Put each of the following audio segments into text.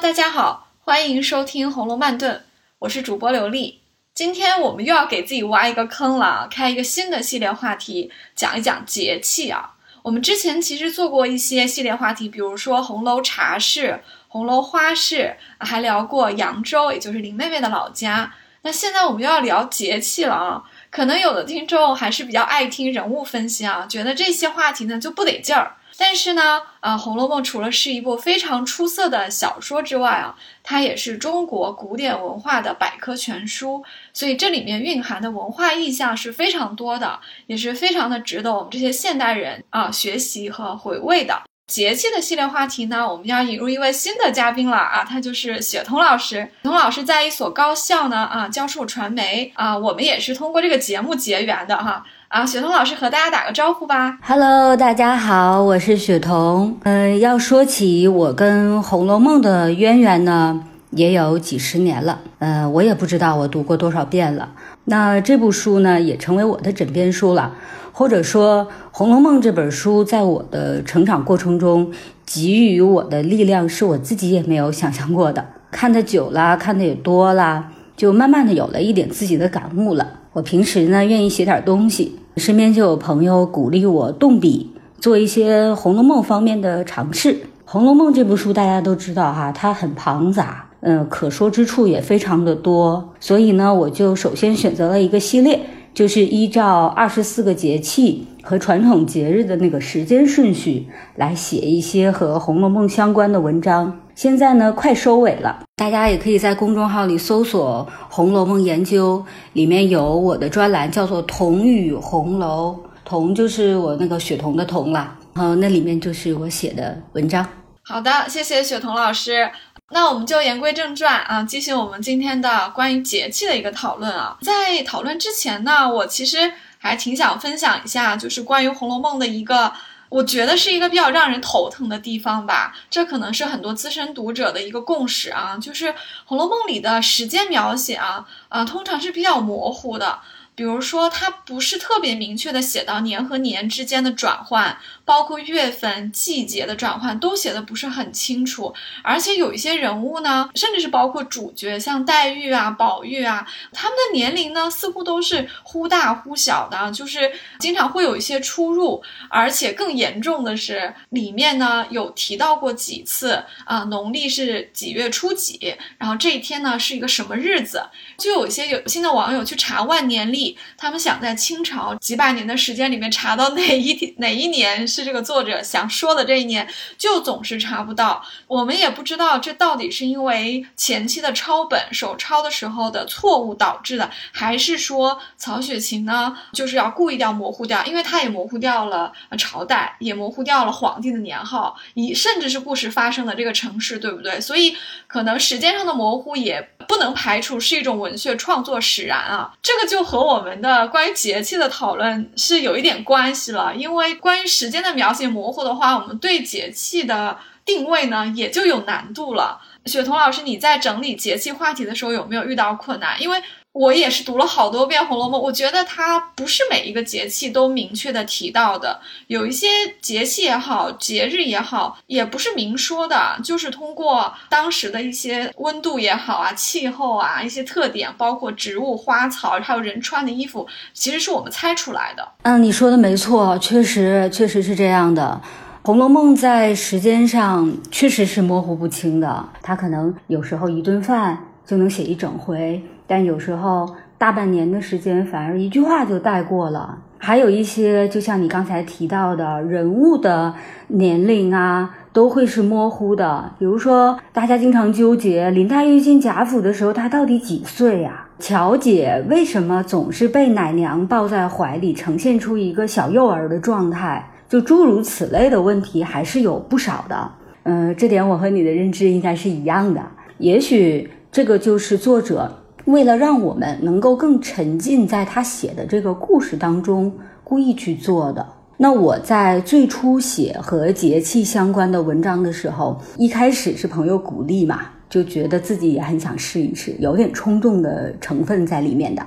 大家好，欢迎收听《红楼慢炖》，我是主播刘丽。今天我们又要给自己挖一个坑了，开一个新的系列话题，讲一讲节气啊。我们之前其实做过一些系列话题，比如说红楼茶事、红楼花市，还聊过扬州，也就是林妹妹的老家。那现在我们又要聊节气了啊。可能有的听众还是比较爱听人物分析啊，觉得这些话题呢就不得劲儿。但是呢，啊，《红楼梦》除了是一部非常出色的小说之外啊，它也是中国古典文化的百科全书，所以这里面蕴含的文化意象是非常多的，也是非常的值得我们这些现代人啊学习和回味的。节气的系列话题呢，我们要引入一位新的嘉宾了啊，他就是雪彤老师。雪彤老师在一所高校呢啊教授传媒啊，我们也是通过这个节目结缘的哈。啊雪彤老师和大家打个招呼吧。Hello，大家好，我是雪彤。嗯，要说起我跟《红楼梦》的渊源呢，也有几十年了。呃，我也不知道我读过多少遍了。那这部书呢，也成为我的枕边书了。或者说，《红楼梦》这本书在我的成长过程中给予我的力量，是我自己也没有想象过的。看的久了，看的也多了，就慢慢的有了一点自己的感悟了。我平时呢，愿意写点东西，身边就有朋友鼓励我动笔，做一些《红楼梦》方面的尝试。《红楼梦》这部书大家都知道哈，它很庞杂，嗯，可说之处也非常的多，所以呢，我就首先选择了一个系列，就是依照二十四个节气和传统节日的那个时间顺序来写一些和《红楼梦》相关的文章。现在呢，快收尾了，大家也可以在公众号里搜索《红楼梦研究》，里面有我的专栏，叫做《童语红楼》，童就是我那个雪桐的桐啦，然后那里面就是我写的文章。好的，谢谢雪桐老师。那我们就言归正传啊，继续我们今天的关于节气的一个讨论啊。在讨论之前呢，我其实还挺想分享一下，就是关于《红楼梦》的一个。我觉得是一个比较让人头疼的地方吧，这可能是很多资深读者的一个共识啊，就是《红楼梦》里的时间描写啊，啊，通常是比较模糊的。比如说，它不是特别明确的写到年和年之间的转换，包括月份、季节的转换都写的不是很清楚。而且有一些人物呢，甚至是包括主角，像黛玉啊、宝玉啊，他们的年龄呢，似乎都是忽大忽小的，就是经常会有一些出入。而且更严重的是，里面呢有提到过几次啊，农历是几月初几，然后这一天呢是一个什么日子，就有一些有心的网友去查万年历。他们想在清朝几百年的时间里面查到哪一天哪一年是这个作者想说的这一年，就总是查不到。我们也不知道这到底是因为前期的抄本手抄的时候的错误导致的，还是说曹雪芹呢就是要故意要模糊掉，因为他也模糊掉了朝代，也模糊掉了皇帝的年号，以甚至是故事发生的这个城市，对不对？所以可能时间上的模糊也不能排除是一种文学创作使然啊。这个就和我。我们的关于节气的讨论是有一点关系了，因为关于时间的描写模糊的话，我们对节气的定位呢也就有难度了。雪彤老师，你在整理节气话题的时候有没有遇到困难？因为我也是读了好多遍《红楼梦》，我觉得它不是每一个节气都明确的提到的，有一些节气也好，节日也好，也不是明说的，就是通过当时的一些温度也好啊，气候啊，一些特点，包括植物、花草，还有人穿的衣服，其实是我们猜出来的。嗯，你说的没错，确实确实是这样的，《红楼梦》在时间上确实是模糊不清的，它可能有时候一顿饭就能写一整回。但有时候大半年的时间反而一句话就带过了，还有一些就像你刚才提到的人物的年龄啊，都会是模糊的。比如说，大家经常纠结林黛玉进贾府的时候，她到底几岁呀？乔姐为什么总是被奶娘抱在怀里，呈现出一个小幼儿的状态？就诸如此类的问题还是有不少的。嗯，这点我和你的认知应该是一样的。也许这个就是作者。为了让我们能够更沉浸在他写的这个故事当中，故意去做的。那我在最初写和节气相关的文章的时候，一开始是朋友鼓励嘛，就觉得自己也很想试一试，有点冲动的成分在里面的。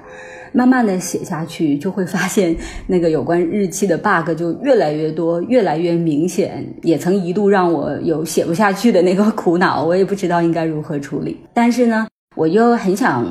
慢慢的写下去，就会发现那个有关日期的 bug 就越来越多，越来越明显，也曾一度让我有写不下去的那个苦恼，我也不知道应该如何处理。但是呢，我又很想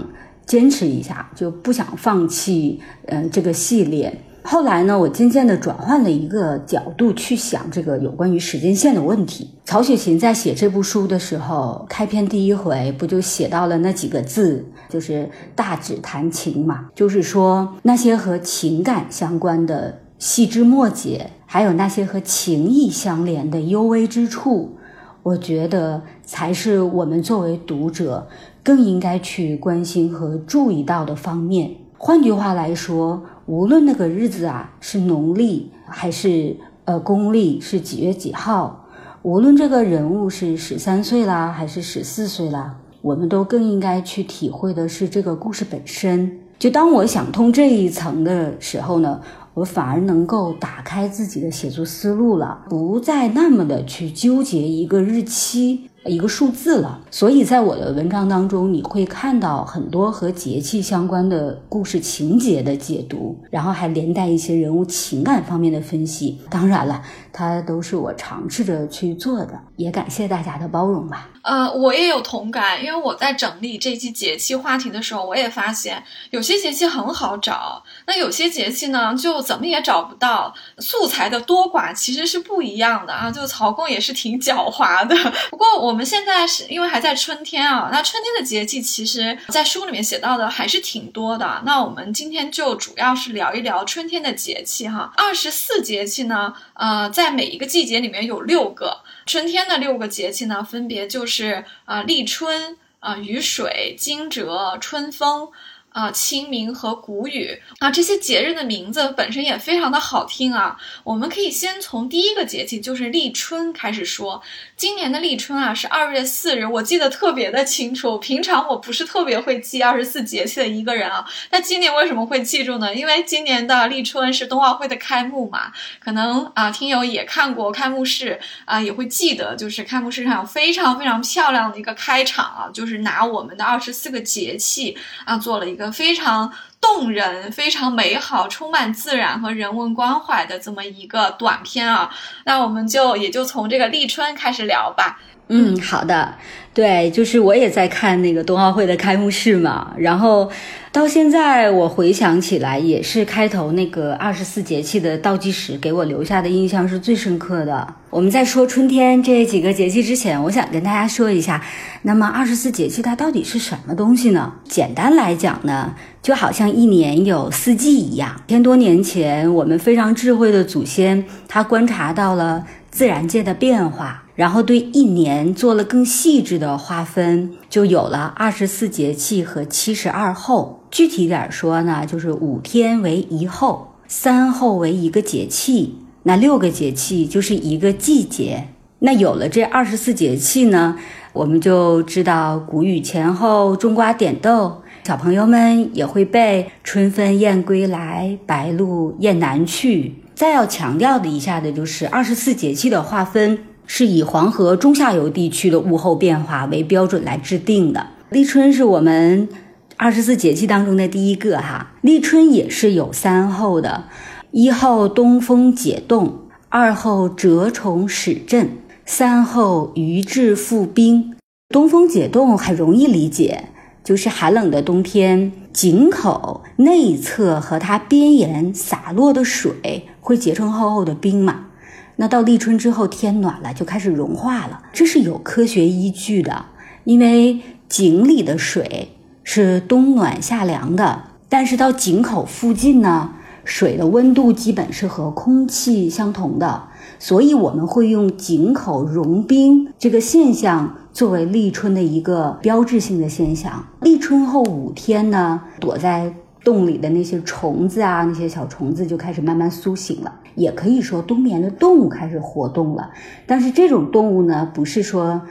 坚持一下，就不想放弃，嗯，这个系列。后来呢，我渐渐地转换了一个角度去想这个有关于时间线的问题。曹雪芹在写这部书的时候，开篇第一回不就写到了那几个字，就是大指弹琴嘛，就是说那些和情感相关的细枝末节，还有那些和情谊相连的幽微之处，我觉得才是我们作为读者更应该去关心和注意到的方面。换句话来说。无论那个日子啊是农历还是呃公历，是几月几号，无论这个人物是十三岁啦还是十四岁啦，我们都更应该去体会的是这个故事本身。就当我想通这一层的时候呢，我反而能够打开自己的写作思路了，不再那么的去纠结一个日期。一个数字了，所以在我的文章当中，你会看到很多和节气相关的故事情节的解读，然后还连带一些人物情感方面的分析。当然了，它都是我尝试着去做的，也感谢大家的包容吧。呃，我也有同感，因为我在整理这期节气话题的时候，我也发现有些节气很好找，那有些节气呢，就怎么也找不到。素材的多寡其实是不一样的啊，就曹公也是挺狡猾的。不过我我们现在是因为还在春天啊，那春天的节气其实在书里面写到的还是挺多的。那我们今天就主要是聊一聊春天的节气哈。二十四节气呢，呃，在每一个季节里面有六个。春天的六个节气呢，分别就是啊立春啊雨水惊蛰春风。啊，清明和谷雨啊，这些节日的名字本身也非常的好听啊。我们可以先从第一个节气，就是立春开始说。今年的立春啊是二月四日，我记得特别的清楚。平常我不是特别会记二十四节气的一个人啊，那今年为什么会记住呢？因为今年的立春是冬奥会的开幕嘛。可能啊，听友也看过开幕式啊，也会记得，就是开幕式上有非常非常漂亮的一个开场啊，就是拿我们的二十四个节气啊做了一个。一个非常动人、非常美好、充满自然和人文关怀的这么一个短片啊，那我们就也就从这个立春开始聊吧。嗯，好的，对，就是我也在看那个冬奥会的开幕式嘛，然后到现在我回想起来，也是开头那个二十四节气的倒计时给我留下的印象是最深刻的。我们在说春天这几个节气之前，我想跟大家说一下，那么二十四节气它到底是什么东西呢？简单来讲呢，就好像一年有四季一样。千多年前，我们非常智慧的祖先他观察到了自然界的变化。然后对一年做了更细致的划分，就有了二十四节气和七十二候。具体点说呢，就是五天为一候，三候为一个节气，那六个节气就是一个季节。那有了这二十四节气呢，我们就知道谷雨前后，种瓜点豆，小朋友们也会背“春分雁归来，白露雁南去”。再要强调的一下的就是二十四节气的划分。是以黄河中下游地区的物候变化为标准来制定的。立春是我们二十四节气当中的第一个哈。立春也是有三候的：一候东风解冻，二候蛰虫始振，三候鱼至复冰。东风解冻很容易理解，就是寒冷的冬天，井口内侧和它边沿洒落的水会结成厚厚的冰嘛。那到立春之后，天暖了，就开始融化了，这是有科学依据的。因为井里的水是冬暖夏凉的，但是到井口附近呢，水的温度基本是和空气相同的，所以我们会用井口融冰这个现象作为立春的一个标志性的现象。立春后五天呢，躲在。洞里的那些虫子啊，那些小虫子就开始慢慢苏醒了，也可以说冬眠的动物开始活动了。但是这种动物呢，不是说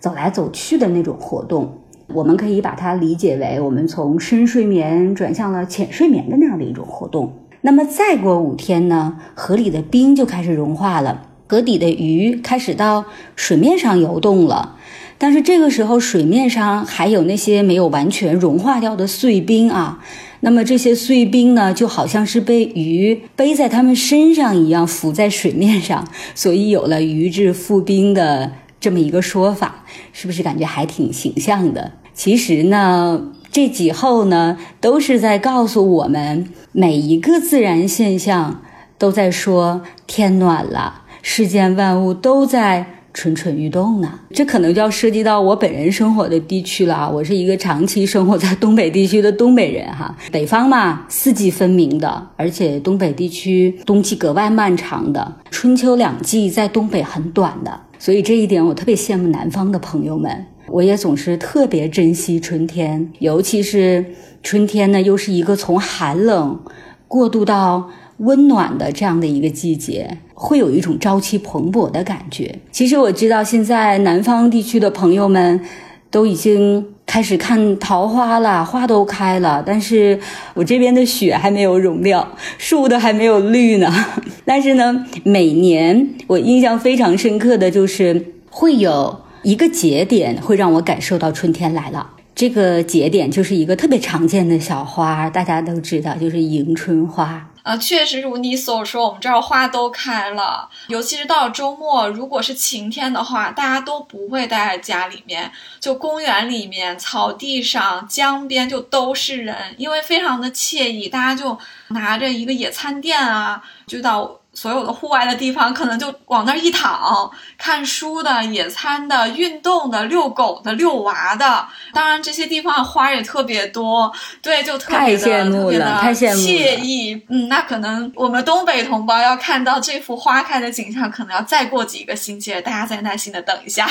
走来走去的那种活动，我们可以把它理解为我们从深睡眠转向了浅睡眠的那样的一种活动。那么再过五天呢，河里的冰就开始融化了，河底的鱼开始到水面上游动了。但是这个时候，水面上还有那些没有完全融化掉的碎冰啊。那么这些碎冰呢，就好像是被鱼背在他们身上一样，浮在水面上，所以有了“鱼至覆冰”的这么一个说法，是不是感觉还挺形象的？其实呢，这几后呢，都是在告诉我们，每一个自然现象都在说天暖了，世间万物都在。蠢蠢欲动呢，这可能就要涉及到我本人生活的地区了啊！我是一个长期生活在东北地区的东北人哈。北方嘛，四季分明的，而且东北地区冬季格外漫长的，春秋两季在东北很短的，所以这一点我特别羡慕南方的朋友们。我也总是特别珍惜春天，尤其是春天呢，又是一个从寒冷过渡到。温暖的这样的一个季节，会有一种朝气蓬勃的感觉。其实我知道，现在南方地区的朋友们都已经开始看桃花了，花都开了，但是我这边的雪还没有融掉，树都还没有绿呢。但是呢，每年我印象非常深刻的就是会有一个节点，会让我感受到春天来了。这个节点就是一个特别常见的小花，大家都知道，就是迎春花。啊，确实如你所说，我们这儿花都开了。尤其是到了周末，如果是晴天的话，大家都不会待在家里面，就公园里面、草地上、江边就都是人，因为非常的惬意，大家就拿着一个野餐垫啊，就到。所有的户外的地方，可能就往那儿一躺，看书的、野餐的、运动的、遛狗的、遛娃的。当然，这些地方花也特别多，对，就特别的 特别的惬意。嗯，那可能我们东北同胞要看到这幅花开的景象，可能要再过几个星期，大家再耐心的等一下。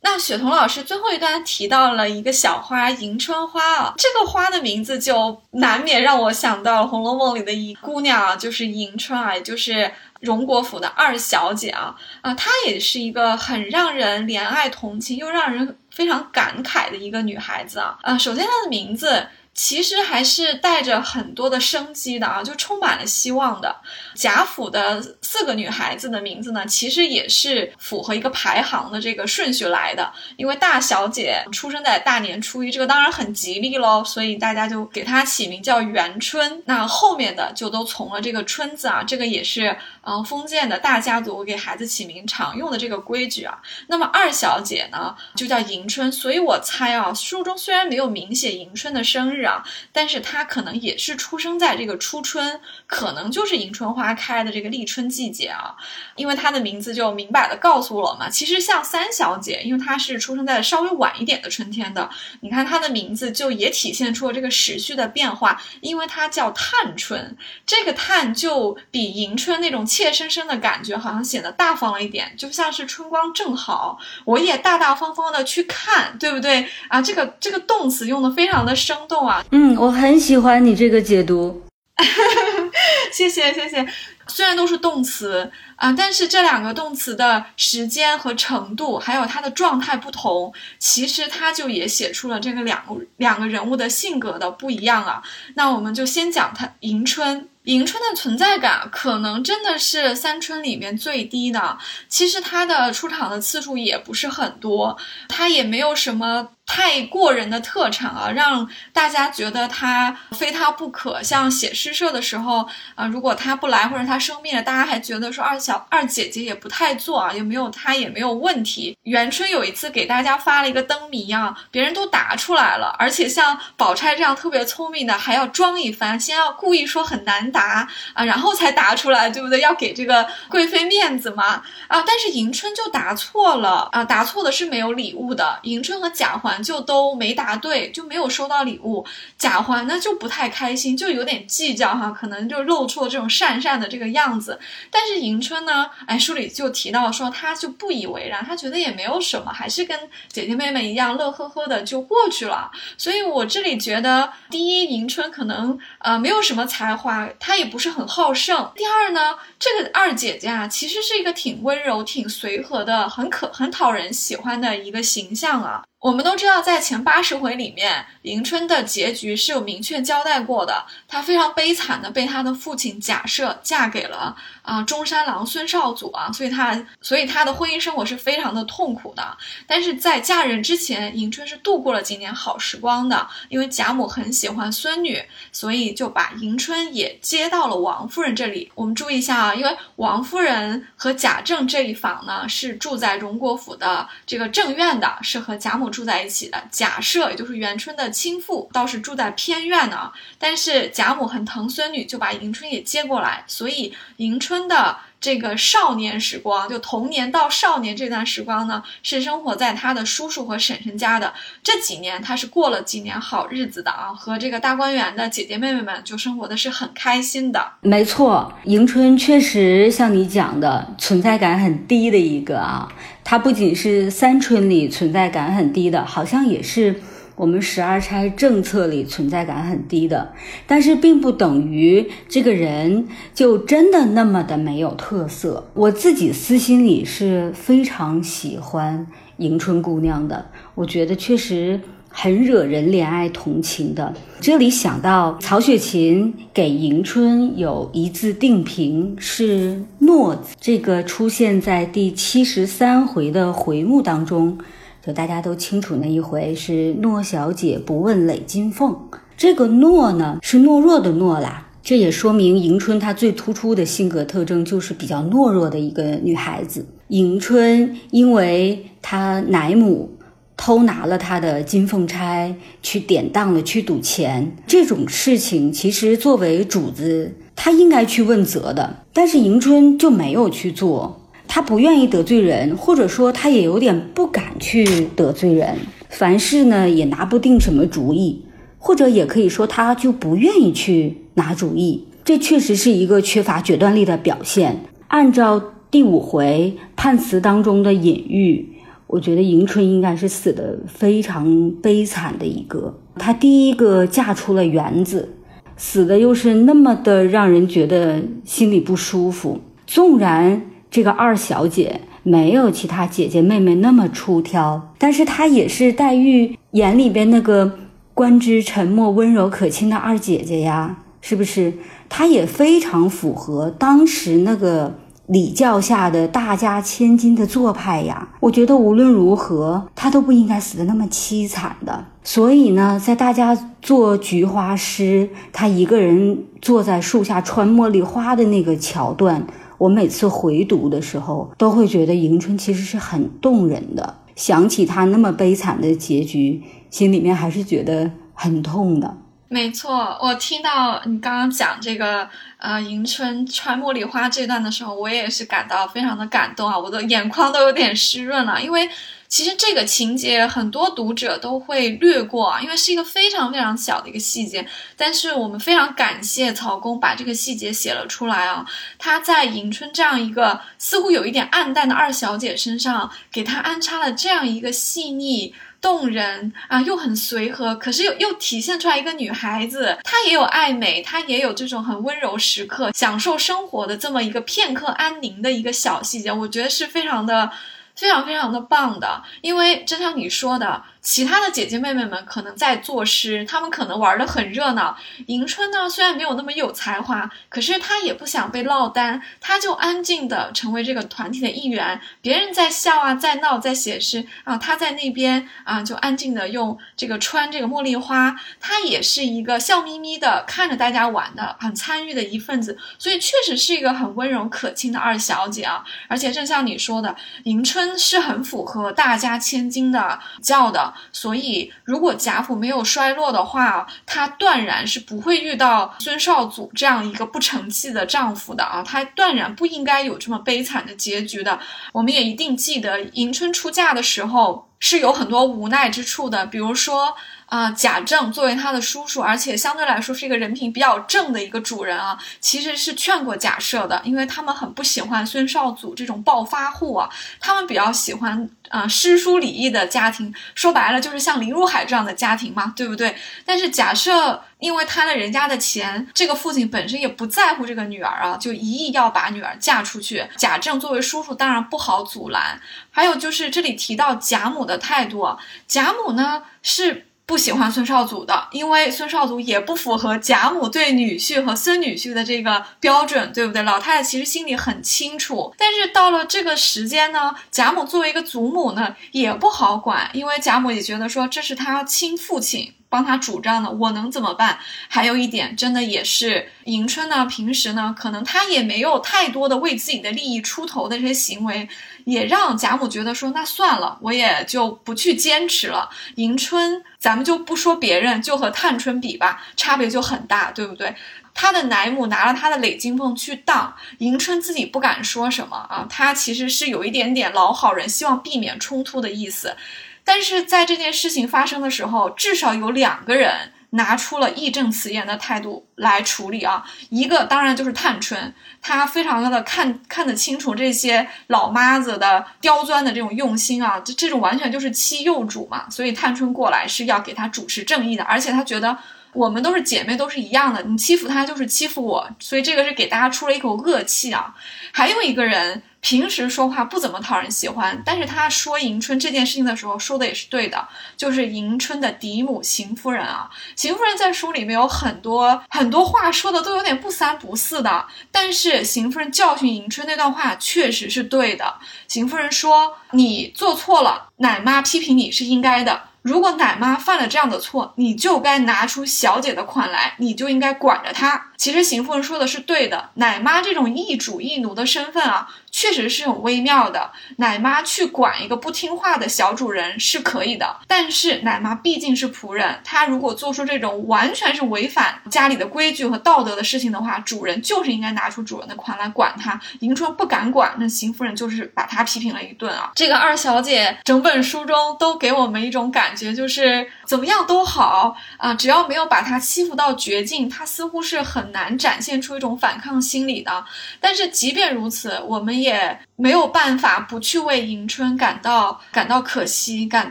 那雪彤老师最后一段提到了一个小花迎春花啊，这个花的名字就难免让我想到《红楼梦》里的一姑娘啊，就是迎春啊，也就是荣国府的二小姐啊啊，她也是一个很让人怜爱同情又让人非常感慨的一个女孩子啊啊，首先她的名字。其实还是带着很多的生机的啊，就充满了希望的。贾府的四个女孩子的名字呢，其实也是符合一个排行的这个顺序来的。因为大小姐出生在大年初一，这个当然很吉利喽，所以大家就给她起名叫元春。那后面的就都从了这个春字啊，这个也是嗯封建的大家族给孩子起名常用的这个规矩啊。那么二小姐呢，就叫迎春，所以我猜啊，书中虽然没有明写迎春的生日。但是她可能也是出生在这个初春，可能就是迎春花开的这个立春季节啊，因为她的名字就明摆的告诉我嘛。其实像三小姐，因为她是出生在稍微晚一点的春天的，你看她的名字就也体现出了这个时序的变化，因为她叫探春，这个探就比迎春那种怯生生的感觉好像显得大方了一点，就像是春光正好，我也大大方方的去看，对不对啊？这个这个动词用的非常的生动啊。嗯，我很喜欢你这个解读，谢谢谢谢。虽然都是动词啊，但是这两个动词的时间和程度，还有它的状态不同，其实它就也写出了这个两两个人物的性格的不一样啊。那我们就先讲它迎春。迎春的存在感可能真的是三春里面最低的。其实她的出场的次数也不是很多，她也没有什么太过人的特长啊，让大家觉得她非她不可。像写诗社的时候啊，如果她不来或者她生病了，大家还觉得说二小二姐姐也不太做啊，也没有她也没有问题。元春有一次给大家发了一个灯谜啊，别人都答出来了，而且像宝钗这样特别聪明的还要装一番，先要故意说很难。答啊，然后才答出来，对不对？要给这个贵妃面子嘛啊！但是迎春就答错了啊，答错的是没有礼物的。迎春和贾环 就都没答对，就没有收到礼物。贾环呢就不太开心，就有点计较哈，可能就露出了这种讪讪的这个样子。但是迎春呢，哎，书里就提到说，她就不以为然，她觉得也没有什么，还是跟姐姐妹妹一样乐呵呵的就过去了。所以我这里觉得，第一，迎春可能呃没有什么才华。她也不是很好胜。第二呢，这个二姐姐啊，其实是一个挺温柔、挺随和的，很可很讨人喜欢的一个形象啊。我们都知道，在前八十回里面，迎春的结局是有明确交代过的。她非常悲惨的被她的父亲假设嫁给了啊中山狼孙少祖啊，所以她所以她的婚姻生活是非常的痛苦的。但是在嫁人之前，迎春是度过了几年好时光的，因为贾母很喜欢孙女，所以就把迎春也接到了王夫人这里。我们注意一下啊，因为王夫人和贾政这一房呢是住在荣国府的这个正院的，是和贾母。住在一起的假设，也就是元春的亲父，倒是住在偏院呢。但是贾母很疼孙女，就把迎春也接过来，所以迎春的。这个少年时光，就童年到少年这段时光呢，是生活在他的叔叔和婶婶家的。这几年他是过了几年好日子的啊，和这个大观园的姐姐妹妹们就生活的是很开心的。没错，迎春确实像你讲的，存在感很低的一个啊。她不仅是三春里存在感很低的，好像也是。我们十二钗政策里存在感很低的，但是并不等于这个人就真的那么的没有特色。我自己私心里是非常喜欢迎春姑娘的，我觉得确实很惹人怜爱同情的。这里想到曹雪芹给迎春有一字定评是“诺”字，这个出现在第七十三回的回目当中。就大家都清楚，那一回是诺小姐不问累金凤，这个诺呢是懦弱的懦啦。这也说明迎春她最突出的性格特征就是比较懦弱的一个女孩子。迎春因为她奶母偷拿了她的金凤钗去典当了去赌钱，这种事情其实作为主子，她应该去问责的，但是迎春就没有去做。他不愿意得罪人，或者说他也有点不敢去得罪人，凡事呢也拿不定什么主意，或者也可以说他就不愿意去拿主意。这确实是一个缺乏决断力的表现。按照第五回判词当中的隐喻，我觉得迎春应该是死的非常悲惨的一个。她第一个嫁出了园子，死的又是那么的让人觉得心里不舒服。纵然。这个二小姐没有其他姐姐妹妹那么出挑，但是她也是黛玉眼里边那个观之沉默、温柔可亲的二姐姐呀，是不是？她也非常符合当时那个礼教下的大家千金的做派呀。我觉得无论如何，她都不应该死的那么凄惨的。所以呢，在大家做菊花诗，她一个人坐在树下穿茉莉花的那个桥段。我每次回读的时候，都会觉得迎春其实是很动人的。想起她那么悲惨的结局，心里面还是觉得很痛的。没错，我听到你刚刚讲这个呃迎春穿茉莉花这段的时候，我也是感到非常的感动啊，我的眼眶都有点湿润了，因为。其实这个情节很多读者都会略过啊，因为是一个非常非常小的一个细节。但是我们非常感谢曹公把这个细节写了出来啊，他在迎春这样一个似乎有一点暗淡的二小姐身上，给她安插了这样一个细腻动人啊，又很随和，可是又又体现出来一个女孩子，她也有爱美，她也有这种很温柔时刻，享受生活的这么一个片刻安宁的一个小细节，我觉得是非常的。非常非常的棒的，因为就像你说的。其他的姐姐妹妹们可能在作诗，她们可能玩的很热闹。迎春呢，虽然没有那么有才华，可是她也不想被落单，她就安静的成为这个团体的一员。别人在笑啊，在闹，在写诗啊，她在那边啊，就安静的用这个穿这个茉莉花。她也是一个笑眯眯的看着大家玩的，很参与的一份子。所以确实是一个很温柔可亲的二小姐啊。而且正像你说的，迎春是很符合大家千金的叫的。所以，如果贾府没有衰落的话，她断然是不会遇到孙少祖这样一个不成器的丈夫的啊！她断然不应该有这么悲惨的结局的。我们也一定记得，迎春出嫁的时候是有很多无奈之处的，比如说。啊，贾政作为他的叔叔，而且相对来说是一个人品比较正的一个主人啊，其实是劝过贾赦的，因为他们很不喜欢孙少祖这种暴发户啊，他们比较喜欢啊诗书礼义的家庭，说白了就是像林如海这样的家庭嘛，对不对？但是贾赦因为贪了人家的钱，这个父亲本身也不在乎这个女儿啊，就一意要把女儿嫁出去。贾政作为叔叔，当然不好阻拦。还有就是这里提到贾母的态度，贾母呢是不喜欢孙绍祖的，因为孙绍祖也不符合贾母对女婿和孙女婿的这个标准，对不对？老太太其实心里很清楚。但是到了这个时间呢，贾母作为一个祖母呢，也不好管，因为贾母也觉得说这是他亲父亲。帮他主张的，我能怎么办？还有一点，真的也是迎春呢。平时呢，可能他也没有太多的为自己的利益出头的这些行为，也让贾母觉得说，那算了，我也就不去坚持了。迎春，咱们就不说别人，就和探春比吧，差别就很大，对不对？他的奶母拿了他的累金凤去当，迎春自己不敢说什么啊，他其实是有一点点老好人，希望避免冲突的意思。但是在这件事情发生的时候，至少有两个人拿出了义正辞严的态度来处理啊。一个当然就是探春，她非常的看看得清楚这些老妈子的刁钻的这种用心啊，这这种完全就是欺幼主嘛。所以探春过来是要给她主持正义的，而且她觉得我们都是姐妹，都是一样的，你欺负她就是欺负我，所以这个是给大家出了一口恶气啊。还有一个人。平时说话不怎么讨人喜欢，但是他说迎春这件事情的时候说的也是对的，就是迎春的嫡母邢夫人啊。邢夫人在书里面有很多很多话说的都有点不三不四的，但是邢夫人教训迎春那段话确实是对的。邢夫人说：“你做错了，奶妈批评你是应该的。”如果奶妈犯了这样的错，你就该拿出小姐的款来，你就应该管着她。其实邢夫人说的是对的，奶妈这种易主易奴的身份啊，确实是很微妙的。奶妈去管一个不听话的小主人是可以的，但是奶妈毕竟是仆人，她如果做出这种完全是违反家里的规矩和道德的事情的话，主人就是应该拿出主人的款来管她。迎春不敢管，那邢夫人就是把她批评了一顿啊。这个二小姐整本书中都给我们一种感。觉就是怎么样都好啊，只要没有把她欺负到绝境，她似乎是很难展现出一种反抗心理的。但是即便如此，我们也。没有办法不去为迎春感到感到可惜，感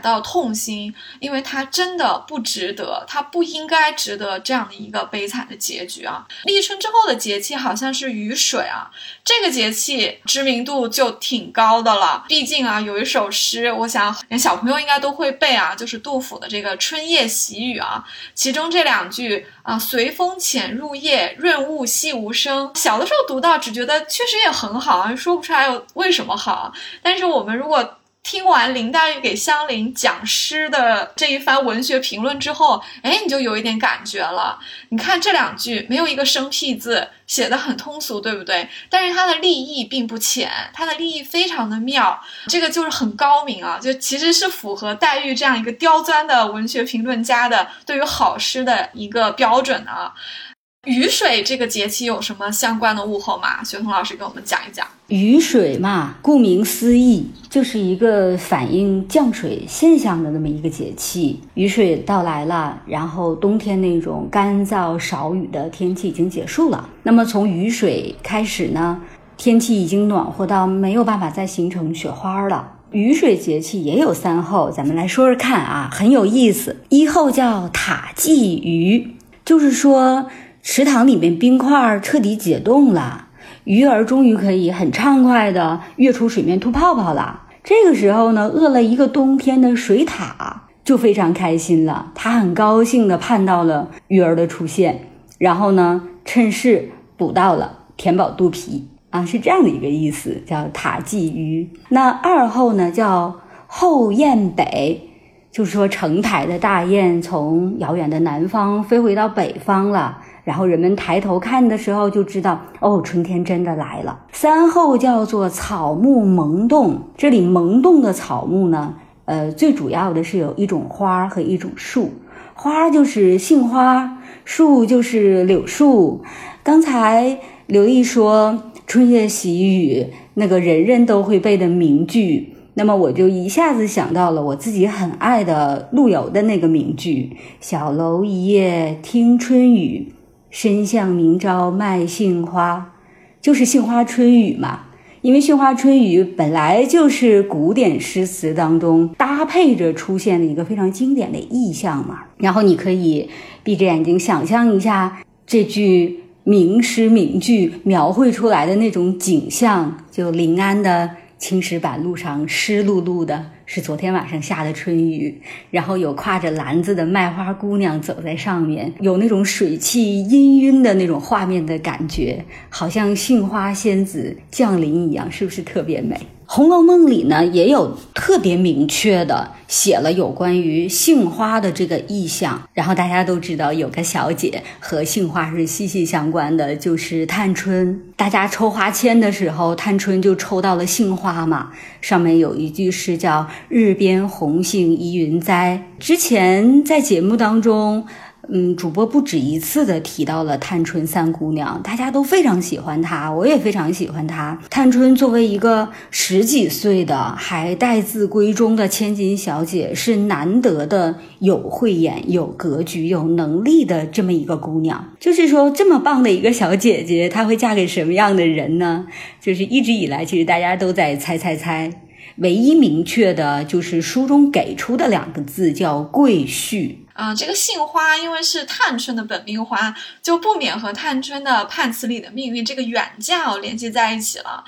到痛心，因为她真的不值得，她不应该值得这样的一个悲惨的结局啊！立春之后的节气好像是雨水啊，这个节气知名度就挺高的了。毕竟啊，有一首诗，我想连小朋友应该都会背啊，就是杜甫的这个《春夜喜雨》啊，其中这两句啊，随风潜入夜，润物细无声。小的时候读到，只觉得确实也很好，说不出来。为什么好？但是我们如果听完林黛玉给香菱讲诗的这一番文学评论之后，哎，你就有一点感觉了。你看这两句没有一个生僻字，写的很通俗，对不对？但是它的立意并不浅，它的立意非常的妙，这个就是很高明啊，就其实是符合黛玉这样一个刁钻的文学评论家的对于好诗的一个标准啊。雨水这个节气有什么相关的物候吗？学彤老师给我们讲一讲。雨水嘛，顾名思义，就是一个反映降水现象的那么一个节气。雨水到来了，然后冬天那种干燥少雨的天气已经结束了。那么从雨水开始呢，天气已经暖和到没有办法再形成雪花了。雨水节气也有三候，咱们来说说看啊，很有意思。一候叫塔鲫鱼，就是说。池塘里面冰块彻底解冻了，鱼儿终于可以很畅快地跃出水面吐泡泡了。这个时候呢，饿了一个冬天的水獭就非常开心了，它很高兴地盼到了鱼儿的出现，然后呢，趁势捕到了，填饱肚皮啊，是这样的一个意思，叫塔鲫鱼。那二后呢，叫后雁北，就是说成排的大雁从遥远的南方飞回到北方了。然后人们抬头看的时候，就知道哦，春天真的来了。三后叫做草木萌动，这里萌动的草木呢，呃，最主要的是有一种花和一种树，花就是杏花，树就是柳树。刚才刘毅说“春夜喜雨”，那个人人都会背的名句，那么我就一下子想到了我自己很爱的陆游的那个名句：“小楼一夜听春雨。”深巷明朝卖杏花，就是杏花春雨嘛。因为杏花春雨本来就是古典诗词当中搭配着出现的一个非常经典的意象嘛。然后你可以闭着眼睛想象一下这句名诗名句描绘出来的那种景象，就临安的青石板路上湿漉漉的。是昨天晚上下的春雨，然后有挎着篮子的卖花姑娘走在上面，有那种水汽氤氲的那种画面的感觉，好像杏花仙子降临一样，是不是特别美？《红楼梦》里呢，也有特别明确的写了有关于杏花的这个意象。然后大家都知道，有个小姐和杏花是息息相关的，就是探春。大家抽花签的时候，探春就抽到了杏花嘛。上面有一句诗叫“日边红杏依云栽”。之前在节目当中。嗯，主播不止一次的提到了探春三姑娘，大家都非常喜欢她，我也非常喜欢她。探春作为一个十几岁的还待字闺中的千金小姐，是难得的有慧眼、有格局、有能力的这么一个姑娘。就是说，这么棒的一个小姐姐，她会嫁给什么样的人呢？就是一直以来，其实大家都在猜猜猜。唯一明确的就是书中给出的两个字，叫贵婿。啊，这个杏花因为是探春的本命花，就不免和探春的判词里的命运这个远嫁哦联系在一起了。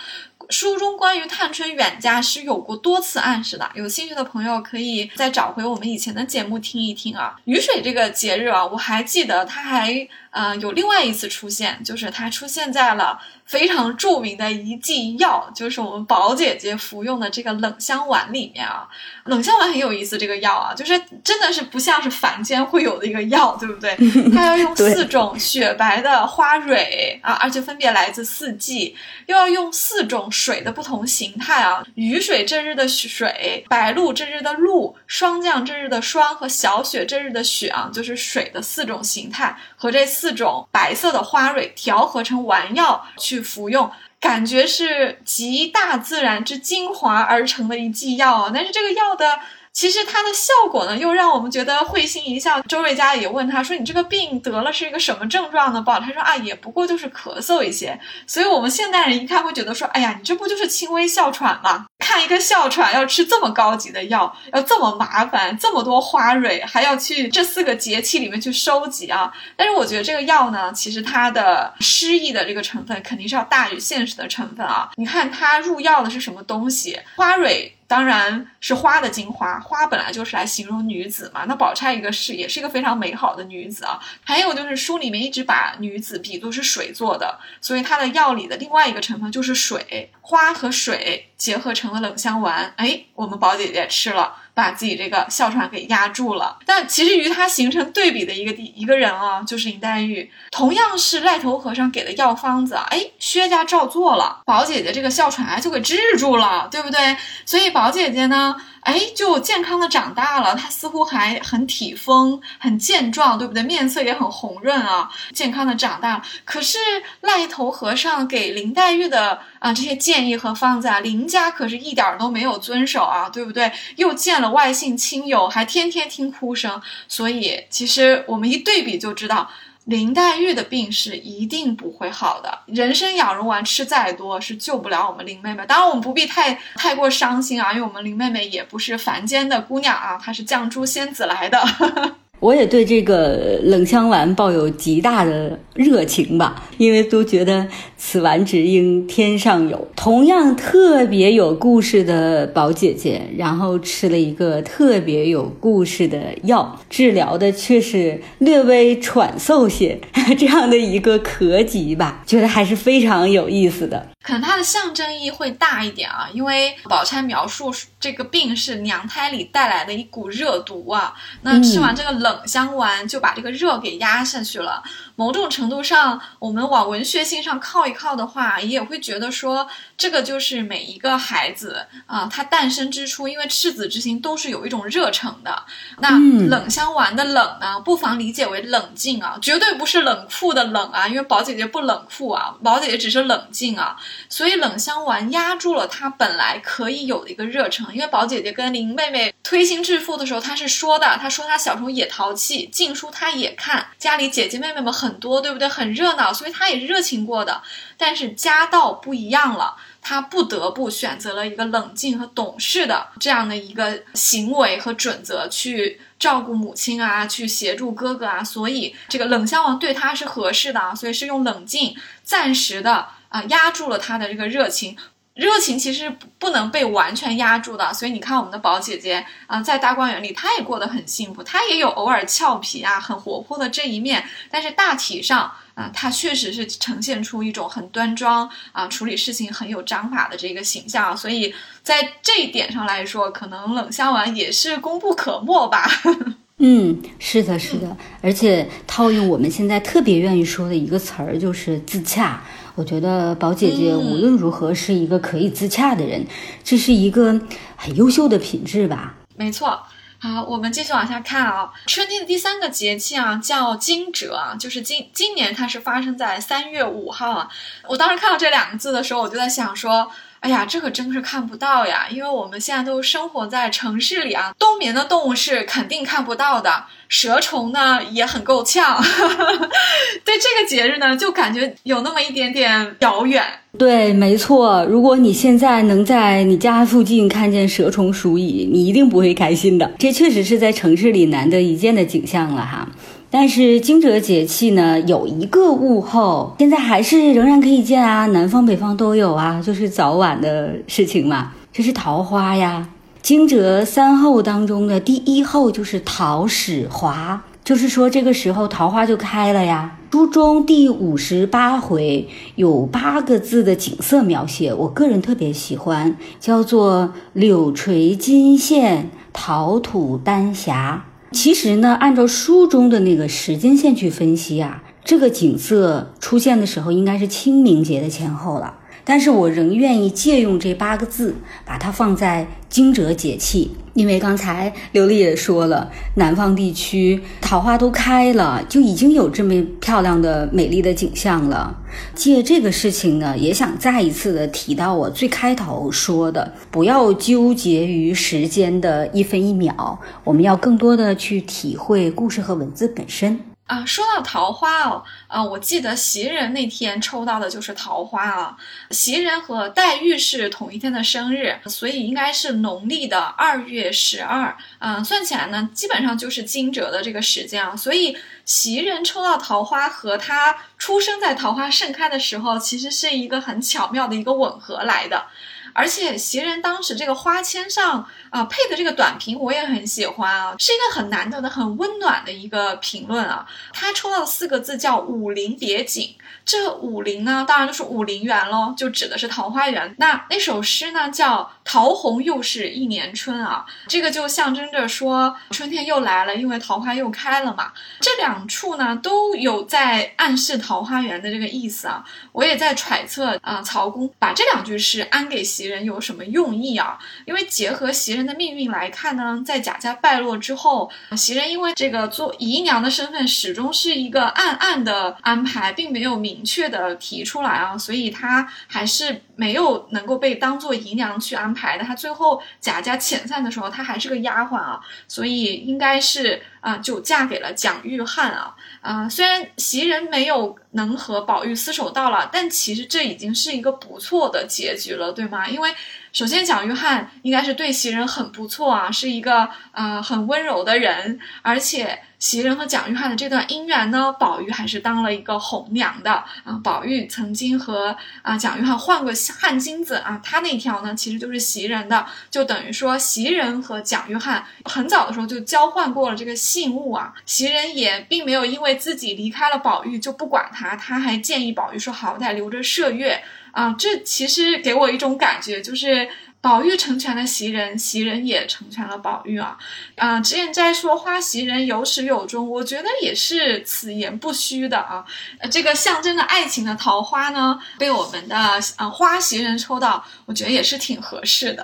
书中关于探春远嫁是有过多次暗示的，有兴趣的朋友可以再找回我们以前的节目听一听啊。雨水这个节日啊，我还记得它还呃有另外一次出现，就是它出现在了。非常著名的一剂药，就是我们宝姐姐服用的这个冷香丸里面啊。冷香丸很有意思，这个药啊，就是真的是不像是凡间会有的一个药，对不对？它要用四种雪白的花蕊啊，而且分别来自四季，又要用四种水的不同形态啊，雨水这日的水，白露这日的露，霜降这日的霜和小雪这日的雪啊，就是水的四种形态和这四种白色的花蕊调合成丸药去。服用感觉是集大自然之精华而成的一剂药啊，但是这个药的。其实它的效果呢，又让我们觉得会心一笑。周瑞佳也问他说：“你这个病得了是一个什么症状呢？”宝他说：“啊，也不过就是咳嗽一些。”所以，我们现代人一看会觉得说：“哎呀，你这不就是轻微哮喘吗？看一个哮喘要吃这么高级的药，要这么麻烦，这么多花蕊，还要去这四个节气里面去收集啊！”但是我觉得这个药呢，其实它的诗意的这个成分肯定是要大于现实的成分啊。你看它入药的是什么东西？花蕊。当然是花的精华，花本来就是来形容女子嘛。那宝钗一个是也是一个非常美好的女子啊。还有就是书里面一直把女子比作是水做的，所以它的药里的另外一个成分就是水，花和水结合成了冷香丸。哎，我们宝姐姐吃了。把自己这个哮喘给压住了，但其实与他形成对比的一个第一个人啊，就是林黛玉，同样是赖头和尚给的药方子，哎，薛家照做了，宝姐姐这个哮喘啊就给治住了，对不对？所以宝姐姐呢？哎，就健康的长大了，他似乎还很体丰、很健壮，对不对？面色也很红润啊，健康的长大。可是赖头和尚给林黛玉的啊这些建议和方子啊，林家可是一点都没有遵守啊，对不对？又见了外姓亲友，还天天听哭声。所以其实我们一对比就知道。林黛玉的病是一定不会好的，人参养荣丸吃再多是救不了我们林妹妹。当然，我们不必太太过伤心啊，因为我们林妹妹也不是凡间的姑娘啊，她是绛珠仙子来的。我也对这个冷香丸抱有极大的热情吧，因为都觉得此丸只应天上有。同样特别有故事的宝姐姐，然后吃了一个特别有故事的药，治疗的却是略微喘嗽些 这样的一个咳疾吧，觉得还是非常有意思的。可能它的象征意义会大一点啊，因为宝钗描述这个病是娘胎里带来的一股热毒啊，那吃完这个冷冷香丸就把这个热给压下去了。某种程度上，我们往文学性上靠一靠的话，也会觉得说，这个就是每一个孩子啊，他诞生之初，因为赤子之心都是有一种热诚的。那冷香丸的冷呢，不妨理解为冷静啊，绝对不是冷酷的冷啊，因为宝姐姐不冷酷啊，宝姐姐只是冷静啊。所以冷香丸压住了她本来可以有的一个热诚，因为宝姐姐跟林妹妹推心置腹的时候，她是说的，她说她小时候也。淘气，禁书她也看，家里姐姐妹妹们很很多，对不对？很热闹，所以他也是热情过的。但是家道不一样了，他不得不选择了一个冷静和懂事的这样的一个行为和准则去照顾母亲啊，去协助哥哥啊。所以这个冷香王对他是合适的啊，所以是用冷静暂时的啊压住了他的这个热情。热情其实不能被完全压住的，所以你看我们的宝姐姐啊，在大观园里，她也过得很幸福，她也有偶尔俏皮啊、很活泼的这一面，但是大体上啊，她确实是呈现出一种很端庄啊、处理事情很有章法的这个形象，所以在这一点上来说，可能冷香丸也是功不可没吧。嗯，是的，是的，而且套用我们现在特别愿意说的一个词儿，就是自洽。我觉得宝姐姐无论如何是一个可以自洽的人，这是一个很优秀的品质吧？没错。好，我们继续往下看啊。春天的第三个节气啊，叫惊蛰啊，就是今今年它是发生在三月五号啊。我当时看到这两个字的时候，我就在想说。哎呀，这可真是看不到呀！因为我们现在都生活在城市里啊，冬眠的动物是肯定看不到的，蛇虫呢也很够呛。对这个节日呢，就感觉有那么一点点遥远。对，没错。如果你现在能在你家附近看见蛇虫鼠蚁，你一定不会开心的。这确实是在城市里难得一见的景象了哈。但是惊蛰节气呢，有一个物候，现在还是仍然可以见啊，南方北方都有啊，就是早晚的事情嘛。这是桃花呀，惊蛰三候当中的第一候就是桃始华，就是说这个时候桃花就开了呀。书中第五十八回有八个字的景色描写，我个人特别喜欢，叫做“柳垂金线，桃吐丹霞”。其实呢，按照书中的那个时间线去分析啊，这个景色出现的时候应该是清明节的前后了。但是我仍愿意借用这八个字，把它放在惊蛰节气，因为刚才刘丽也说了，南方地区桃花都开了，就已经有这么漂亮的、美丽的景象了。借这个事情呢，也想再一次的提到我最开头说的，不要纠结于时间的一分一秒，我们要更多的去体会故事和文字本身。啊，说到桃花哦，啊，我记得袭人那天抽到的就是桃花啊。袭人和黛玉是同一天的生日，所以应该是农历的二月十二。嗯，算起来呢，基本上就是惊蛰的这个时间啊。所以袭人抽到桃花和她出生在桃花盛开的时候，其实是一个很巧妙的一个吻合来的。而且袭人当时这个花签上啊配的这个短评我也很喜欢啊，是一个很难得的、很温暖的一个评论啊。他抽到四个字叫“武陵别景”，这武陵呢，当然就是武陵源喽，就指的是桃花源。那那首诗呢叫“桃红又是一年春”啊，这个就象征着说春天又来了，因为桃花又开了嘛。这两处呢都有在暗示桃花源的这个意思啊。我也在揣测啊，曹公把这两句诗安给袭。袭人有什么用意啊？因为结合袭人的命运来看呢，在贾家败落之后，袭人因为这个做姨娘的身份始终是一个暗暗的安排，并没有明明确的提出来啊，所以她还是没有能够被当做姨娘去安排的。她最后贾家遣散的时候，她还是个丫鬟啊，所以应该是啊，就嫁给了蒋玉菡啊。啊，虽然袭人没有能和宝玉厮守到了，但其实这已经是一个不错的结局了，对吗？因为。首先，蒋玉菡应该是对袭人很不错啊，是一个呃很温柔的人。而且，袭人和蒋玉菡的这段姻缘呢，宝玉还是当了一个红娘的啊。宝玉曾经和啊蒋玉菡换过汗巾子啊，他那条呢其实就是袭人的，就等于说袭人和蒋玉菡很早的时候就交换过了这个信物啊。袭人也并没有因为自己离开了宝玉就不管他，他还建议宝玉说好歹留着麝月。啊，这其实给我一种感觉，就是宝玉成全了袭人，袭人也成全了宝玉啊。啊，脂砚斋说花袭人有始有终，我觉得也是此言不虚的啊。呃这个象征着爱情的桃花呢，被我们的啊花袭人抽到，我觉得也是挺合适的。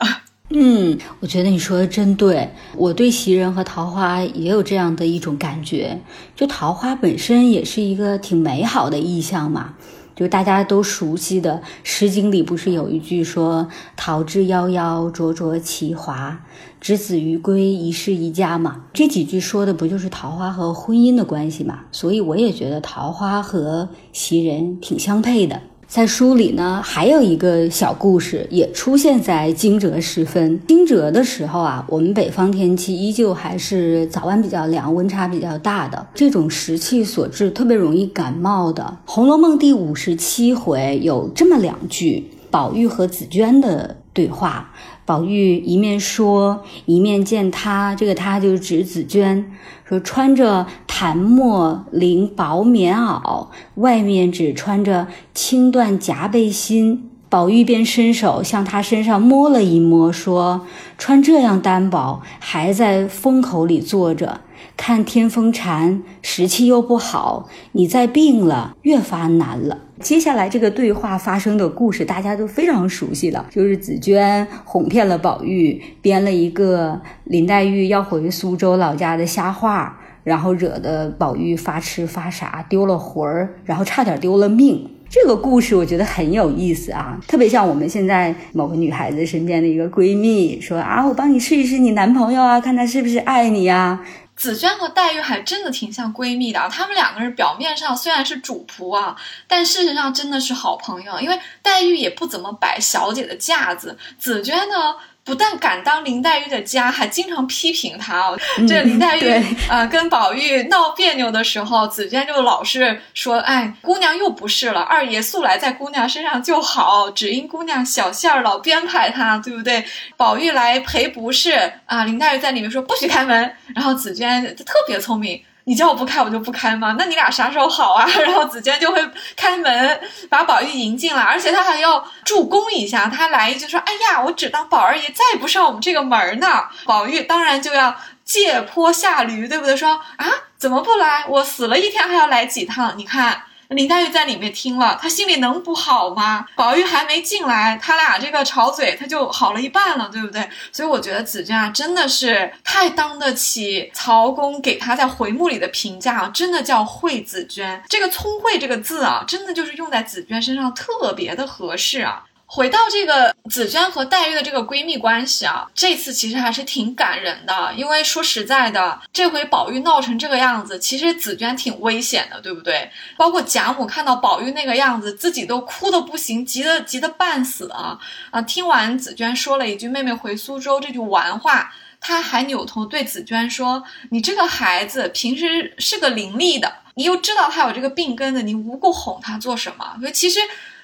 嗯，我觉得你说的真对，我对袭人和桃花也有这样的一种感觉，就桃花本身也是一个挺美好的意象嘛。就大家都熟悉的《诗经》里不是有一句说“桃之夭夭，灼灼其华，之子于归，宜室宜家”嘛？这几句说的不就是桃花和婚姻的关系嘛？所以我也觉得桃花和袭人挺相配的。在书里呢，还有一个小故事，也出现在惊蛰时分。惊蛰的时候啊，我们北方天气依旧还是早晚比较凉，温差比较大的。这种时气所致，特别容易感冒的。《红楼梦》第五十七回有这么两句：宝玉和紫娟的对话。宝玉一面说，一面见他，这个他就是指紫娟，说穿着檀墨绫薄棉袄，外面只穿着青缎夹背心。宝玉便伸手向他身上摸了一摸，说穿这样单薄，还在风口里坐着。看天风禅，时气又不好，你再病了，越发难了。接下来这个对话发生的故事，大家都非常熟悉了，就是紫娟哄骗了宝玉，编了一个林黛玉要回苏州老家的瞎话，然后惹得宝玉发痴发傻，丢了魂儿，然后差点丢了命。这个故事我觉得很有意思啊，特别像我们现在某个女孩子身边的一个闺蜜说啊，我帮你试一试你男朋友啊，看他是不是爱你呀。紫娟和黛玉还真的挺像闺蜜的，她们两个人表面上虽然是主仆啊，但事实上真的是好朋友。因为黛玉也不怎么摆小姐的架子，紫娟呢。不但敢当林黛玉的家，还经常批评她哦。这林黛玉啊，跟宝玉闹别扭的时候，紫娟就老是说：“哎，姑娘又不是了，二爷素来在姑娘身上就好，只因姑娘小性儿，老编排她，对不对？”宝玉来赔不是啊，林黛玉在里面说不许开门，然后紫娟特别聪明。你叫我不开，我就不开吗？那你俩啥时候好啊？然后紫娟就会开门，把宝玉迎进来，而且她还要助攻一下，她来一句说：“哎呀，我只当宝二爷再不上我们这个门呢。”宝玉当然就要借坡下驴，对不对？说啊，怎么不来？我死了一天还要来几趟？你看。林黛玉在里面听了，她心里能不好吗？宝玉还没进来，他俩这个吵嘴，他就好了一半了，对不对？所以我觉得紫娟啊，真的是太当得起曹公给她在回目里的评价啊，真的叫惠紫娟。这个聪慧这个字啊，真的就是用在紫娟身上特别的合适啊。回到这个紫娟和黛玉的这个闺蜜关系啊，这次其实还是挺感人的。因为说实在的，这回宝玉闹成这个样子，其实紫娟挺危险的，对不对？包括贾母看到宝玉那个样子，自己都哭的不行，急得急得半死啊！啊，听完紫娟说了一句“妹妹回苏州”这句完话，她还扭头对紫娟说：“你这个孩子平时是个伶俐的，你又知道他有这个病根的，你无故哄他做什么？所以其实。”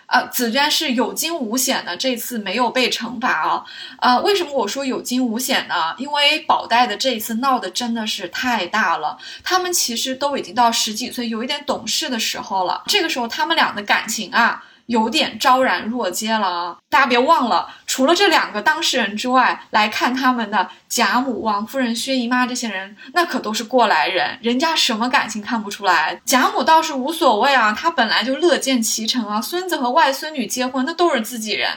呃，紫娟是有惊无险的，这次没有被惩罚啊！呃，为什么我说有惊无险呢？因为宝黛的这一次闹的真的是太大了，他们其实都已经到十几岁，有一点懂事的时候了。这个时候，他们俩的感情啊。有点昭然若揭了啊！大家别忘了，除了这两个当事人之外，来看他们的贾母、王夫人、薛姨妈这些人，那可都是过来人，人家什么感情看不出来？贾母倒是无所谓啊，她本来就乐见其成啊，孙子和外孙女结婚，那都是自己人。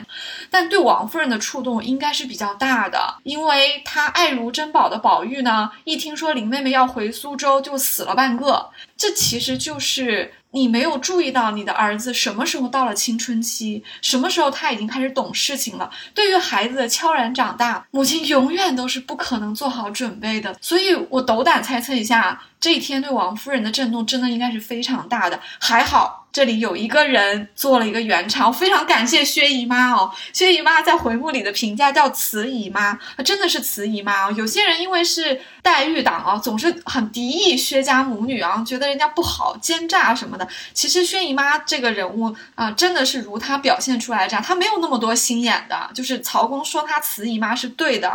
但对王夫人的触动应该是比较大的，因为她爱如珍宝的宝玉呢，一听说林妹妹要回苏州，就死了半个。这其实就是。你没有注意到你的儿子什么时候到了青春期，什么时候他已经开始懂事情了。对于孩子的悄然长大，母亲永远都是不可能做好准备的。所以我斗胆猜测一下，这一天对王夫人的震动真的应该是非常大的。还好。这里有一个人做了一个圆场，非常感谢薛姨妈哦。薛姨妈在回目里的评价叫慈姨妈，真的是慈姨妈哦。有些人因为是黛玉党啊，总是很敌意薛家母女啊，觉得人家不好、奸诈什么的。其实薛姨妈这个人物啊，真的是如她表现出来这样，她没有那么多心眼的。就是曹公说她慈姨妈是对的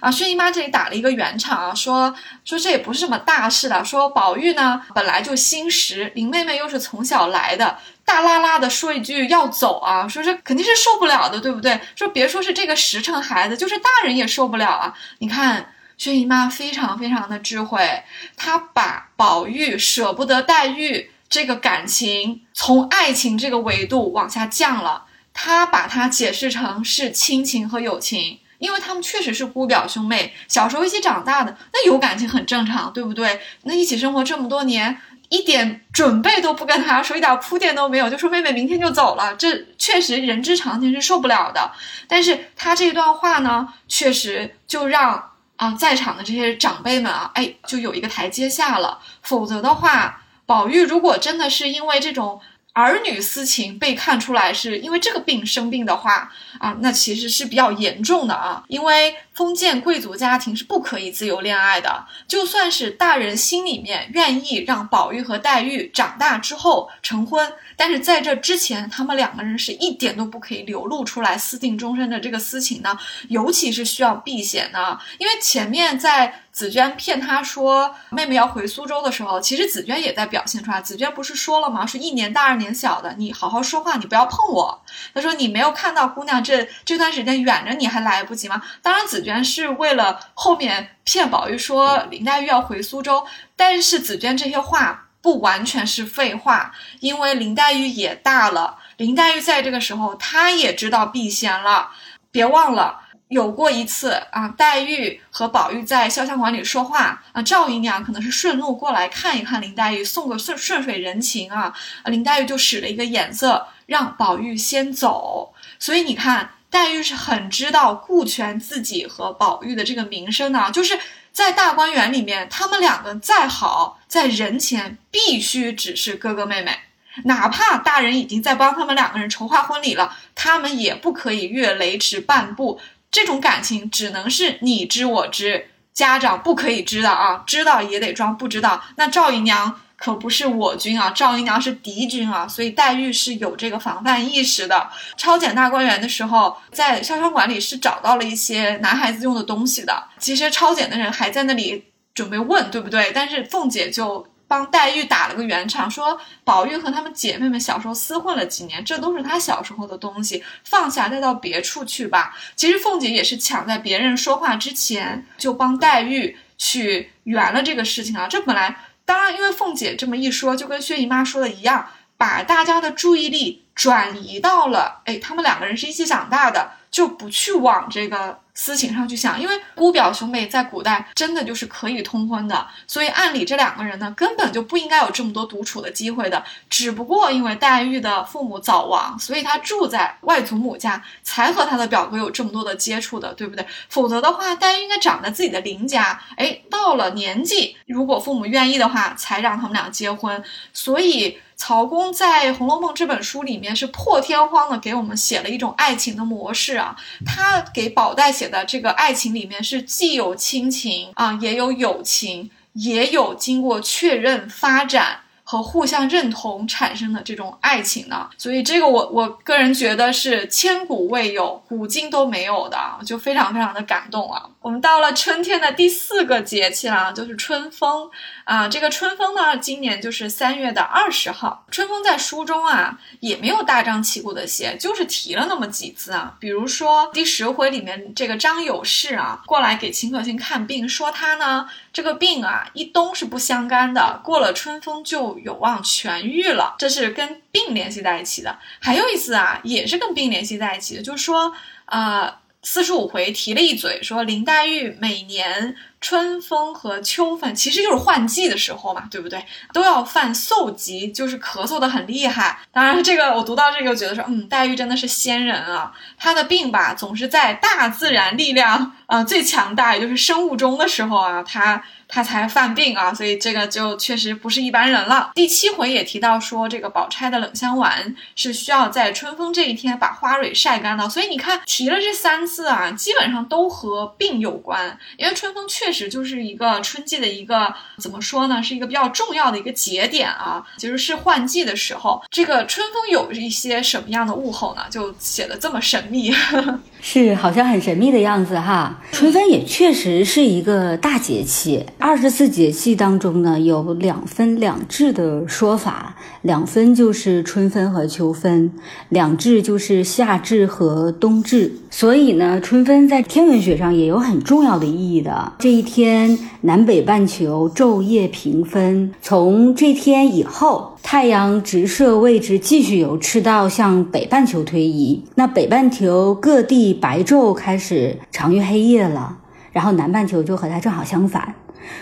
啊。薛姨妈这里打了一个圆场啊，说说这也不是什么大事说宝玉呢本来就心实，林妹妹又是从小来的。大拉拉的说一句要走啊，说这肯定是受不了的，对不对？说别说是这个实诚孩子，就是大人也受不了啊。你看薛姨妈非常非常的智慧，她把宝玉舍不得黛玉这个感情从爱情这个维度往下降了，她把它解释成是亲情和友情，因为他们确实是姑表兄妹，小时候一起长大的，那有感情很正常，对不对？那一起生活这么多年。一点准备都不跟他说，一点铺垫都没有，就说妹妹明天就走了，这确实人之常情是受不了的。但是他这段话呢，确实就让啊在场的这些长辈们啊，哎，就有一个台阶下了。否则的话，宝玉如果真的是因为这种。儿女私情被看出来是因为这个病生病的话啊，那其实是比较严重的啊。因为封建贵族家庭是不可以自由恋爱的，就算是大人心里面愿意让宝玉和黛玉长大之后成婚，但是在这之前，他们两个人是一点都不可以流露出来私定终身的这个私情呢，尤其是需要避嫌的，因为前面在。紫娟骗他说妹妹要回苏州的时候，其实紫娟也在表现出来。紫娟不是说了吗？是一年大二年小的，你好好说话，你不要碰我。他说你没有看到姑娘这这段时间远着你还来不及吗？当然，紫娟是为了后面骗宝玉说林黛玉要回苏州，但是紫娟这些话不完全是废话，因为林黛玉也大了，林黛玉在这个时候她也知道避嫌了，别忘了。有过一次啊，黛玉和宝玉在潇湘馆里说话啊，赵姨娘可能是顺路过来看一看林黛玉，送个顺顺水人情啊，林黛玉就使了一个眼色，让宝玉先走。所以你看，黛玉是很知道顾全自己和宝玉的这个名声的，就是在大观园里面，他们两个再好，在人前必须只是哥哥妹妹，哪怕大人已经在帮他们两个人筹划婚礼了，他们也不可以越雷池半步。这种感情只能是你知我知，家长不可以知道啊，知道也得装不知道。那赵姨娘可不是我军啊，赵姨娘是敌军啊，所以黛玉是有这个防范意识的。抄检大观园的时候，在潇湘馆里是找到了一些男孩子用的东西的。其实抄检的人还在那里准备问，对不对？但是凤姐就。帮黛玉打了个圆场，说宝玉和他们姐妹们小时候厮混了几年，这都是他小时候的东西，放下带到别处去吧。其实凤姐也是抢在别人说话之前，就帮黛玉去圆了这个事情啊。这本来当然，因为凤姐这么一说，就跟薛姨妈说的一样，把大家的注意力转移到了，哎，他们两个人是一起长大的，就不去往这个。私情上去想，因为姑表兄妹在古代真的就是可以通婚的，所以按理这两个人呢根本就不应该有这么多独处的机会的。只不过因为黛玉的父母早亡，所以她住在外祖母家，才和她的表哥有这么多的接触的，对不对？否则的话，黛玉应该长在自己的邻家。哎，到了年纪，如果父母愿意的话，才让他们俩结婚。所以。曹公在《红楼梦》这本书里面是破天荒的给我们写了一种爱情的模式啊，他给宝黛写的这个爱情里面是既有亲情啊，也有友情，也有经过确认发展。和互相认同产生的这种爱情呢，所以这个我我个人觉得是千古未有、古今都没有的，就非常非常的感动啊。我们到了春天的第四个节气了，就是春风啊。这个春风呢，今年就是三月的二十号。春风在书中啊，也没有大张旗鼓的写，就是提了那么几字啊。比如说第十回里面这个张有事啊，过来给秦可卿看病，说他呢。这个病啊，一冬是不相干的，过了春风就有望痊愈了，这是跟病联系在一起的。还有一次啊，也是跟病联系在一起的，就是说，呃，四十五回提了一嘴，说林黛玉每年。春风和秋分其实就是换季的时候嘛，对不对？都要犯嗽疾，就是咳嗽的很厉害。当然，这个我读到这个，觉得说，嗯，黛玉真的是仙人啊。她的病吧，总是在大自然力量啊最强大，也就是生物钟的时候啊，她。他才犯病啊，所以这个就确实不是一般人了。第七回也提到说，这个宝钗的冷香丸是需要在春风这一天把花蕊晒干的。所以你看，提了这三次啊，基本上都和病有关。因为春风确实就是一个春季的一个怎么说呢，是一个比较重要的一个节点啊，就是是换季的时候。这个春风有一些什么样的物候呢？就写的这么神秘。是，好像很神秘的样子哈。春分也确实是一个大节气，二十四节气当中呢，有两分两至的说法。两分就是春分和秋分，两至就是夏至和冬至。所以呢，春分在天文学上也有很重要的意义的。这一天，南北半球昼夜平分，从这天以后。太阳直射位置继续由赤道向北半球推移，那北半球各地白昼开始长于黑夜了。然后南半球就和它正好相反。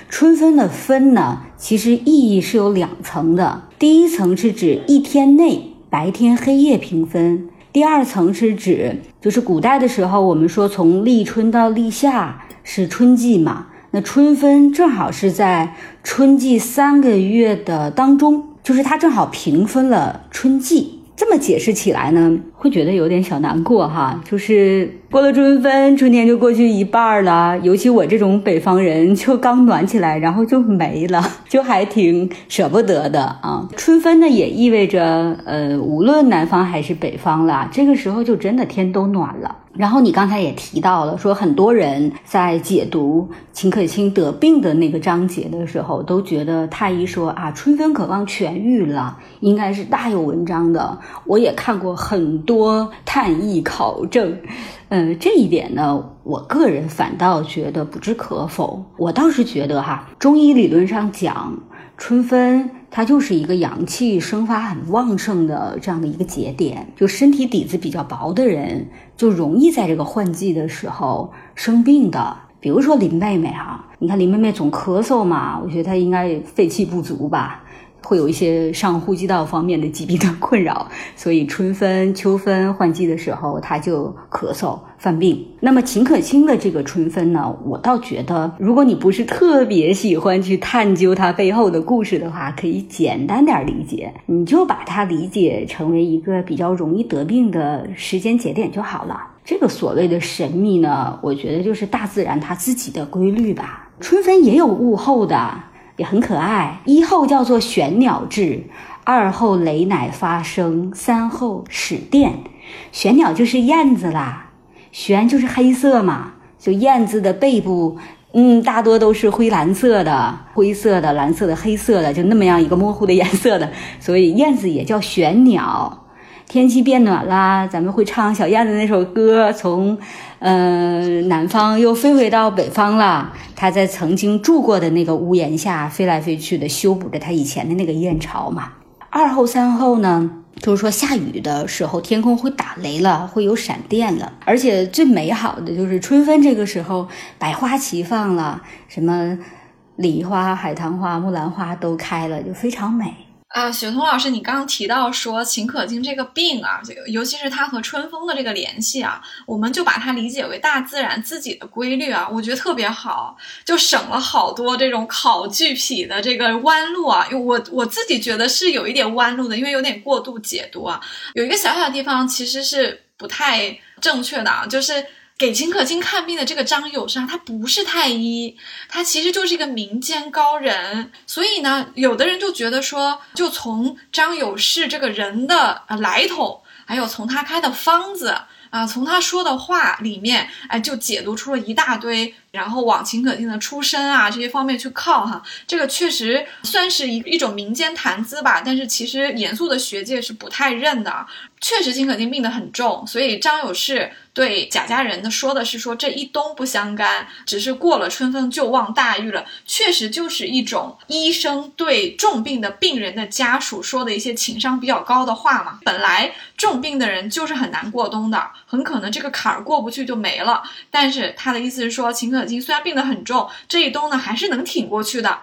春分的分呢，其实意义是有两层的。第一层是指一天内白天黑夜平分，第二层是指就是古代的时候，我们说从立春到立夏是春季嘛，那春分正好是在春季三个月的当中，就是它正好平分了春季。这么解释起来呢，会觉得有点小难过哈，就是过了春分，春天就过去一半了。尤其我这种北方人，就刚暖起来，然后就没了，就还挺舍不得的啊。春分呢，也意味着，呃，无论南方还是北方啦，这个时候就真的天都暖了。然后你刚才也提到了，说很多人在解读秦可卿得病的那个章节的时候，都觉得太医说啊，春分渴望痊愈了，应该是大有文章的。我也看过很多探医考证，嗯，这一点呢，我个人反倒觉得不置可否。我倒是觉得哈，中医理论上讲，春分。它就是一个阳气生发很旺盛的这样的一个节点，就身体底子比较薄的人，就容易在这个换季的时候生病的。比如说林妹妹哈，你看林妹妹总咳嗽嘛，我觉得她应该肺气不足吧。会有一些上呼吸道方面的疾病的困扰，所以春分、秋分换季的时候，他就咳嗽犯病。那么秦可卿的这个春分呢，我倒觉得，如果你不是特别喜欢去探究它背后的故事的话，可以简单点理解，你就把它理解成为一个比较容易得病的时间节点就好了。这个所谓的神秘呢，我觉得就是大自然它自己的规律吧。春分也有物候的。也很可爱。一后叫做玄鸟志，二后雷乃发声，三后始电。玄鸟就是燕子啦，玄就是黑色嘛，就燕子的背部，嗯，大多都是灰蓝色的、灰色的、蓝色的、黑色的，就那么样一个模糊的颜色的，所以燕子也叫玄鸟。天气变暖啦，咱们会唱小燕子那首歌，从，呃，南方又飞回到北方了。它在曾经住过的那个屋檐下飞来飞去的，修补着它以前的那个燕巢嘛。二后三后呢，就是说下雨的时候，天空会打雷了，会有闪电了。而且最美好的就是春分这个时候，百花齐放了，什么梨花、海棠花、木兰花都开了，就非常美。啊，雪彤老师，你刚刚提到说秦可卿这个病啊，这个尤其是它和春风的这个联系啊，我们就把它理解为大自然自己的规律啊，我觉得特别好，就省了好多这种考据癖的这个弯路啊。因为我我自己觉得是有一点弯路的，因为有点过度解读啊。有一个小小地方其实是不太正确的啊，就是。给秦可卿看病的这个张友善，他不是太医，他其实就是一个民间高人。所以呢，有的人就觉得说，就从张友士这个人的呃来头，还有从他开的方子啊，从他说的话里面，哎，就解读出了一大堆。然后往秦可卿的出身啊这些方面去靠哈，这个确实算是一一种民间谈资吧。但是其实严肃的学界是不太认的。确实秦可卿病得很重，所以张友士对贾家人呢说的是说这一冬不相干，只是过了春分就望大愈了。确实就是一种医生对重病的病人的家属说的一些情商比较高的话嘛。本来重病的人就是很难过冬的，很可能这个坎儿过不去就没了。但是他的意思是说秦。可卿虽然病得很重，这一冬呢还是能挺过去的。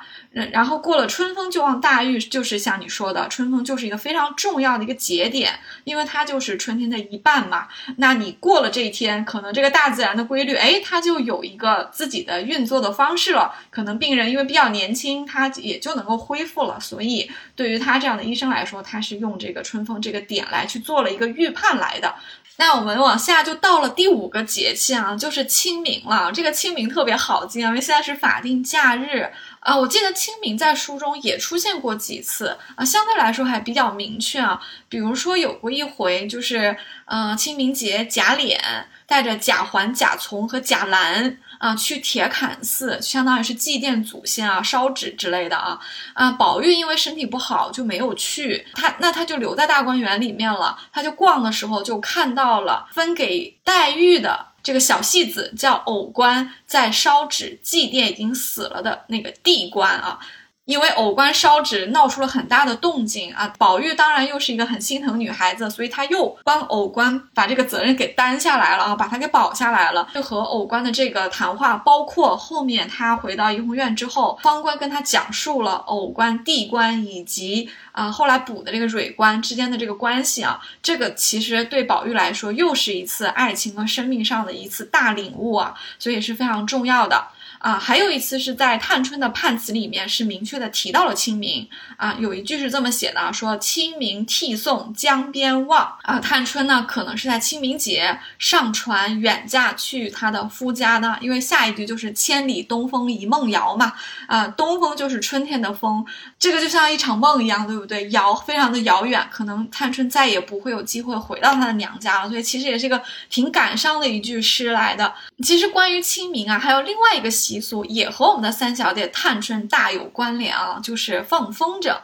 然后过了春风就望大愈，就是像你说的，春风就是一个非常重要的一个节点，因为它就是春天的一半嘛。那你过了这一天，可能这个大自然的规律，哎，它就有一个自己的运作的方式了。可能病人因为比较年轻，他也就能够恢复了。所以对于他这样的医生来说，他是用这个春风这个点来去做了一个预判来的。那我们往下就到了第五个节气啊，就是清明了。这个清明特别好记啊，因为现在是法定假日啊。我记得清明在书中也出现过几次啊，相对来说还比较明确啊。比如说有过一回，就是嗯，清明节贾琏带着贾环、贾从和贾兰。啊，去铁槛寺，相当于是祭奠祖先啊，烧纸之类的啊。啊，宝玉因为身体不好就没有去，他那他就留在大观园里面了。他就逛的时候就看到了分给黛玉的这个小戏子叫藕官在烧纸祭奠已经死了的那个地官啊。因为藕官烧纸闹出了很大的动静啊，宝玉当然又是一个很心疼女孩子，所以他又帮藕官把这个责任给担下来了啊，把他给保下来了。就和藕官的这个谈话，包括后面他回到怡红院之后，方官跟他讲述了藕官、地官以及啊后来补的这个蕊官之间的这个关系啊，这个其实对宝玉来说又是一次爱情和生命上的一次大领悟啊，所以也是非常重要的。啊，还有一次是在探春的判词里面是明确的提到了清明啊，有一句是这么写的，说清明涕送江边望啊，探春呢可能是在清明节上船远嫁去她的夫家呢，因为下一句就是千里东风一梦遥嘛，啊，东风就是春天的风，这个就像一场梦一样，对不对？遥非常的遥远，可能探春再也不会有机会回到她的娘家了，所以其实也是一个挺感伤的一句诗来的。其实关于清明啊，还有另外一个习习俗，也和我们的三小姐探春大有关联啊，就是放风筝。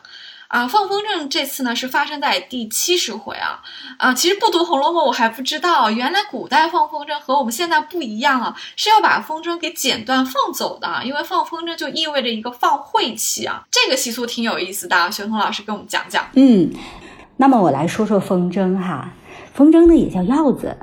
啊，放风筝这次呢是发生在第七十回啊。啊，其实不读《红楼梦》我还不知道，原来古代放风筝和我们现在不一样啊，是要把风筝给剪断放走的，因为放风筝就意味着一个放晦气啊。这个习俗挺有意思的，学彤老师给我们讲讲。嗯，那么我来说说风筝哈，风筝呢也叫鹞子。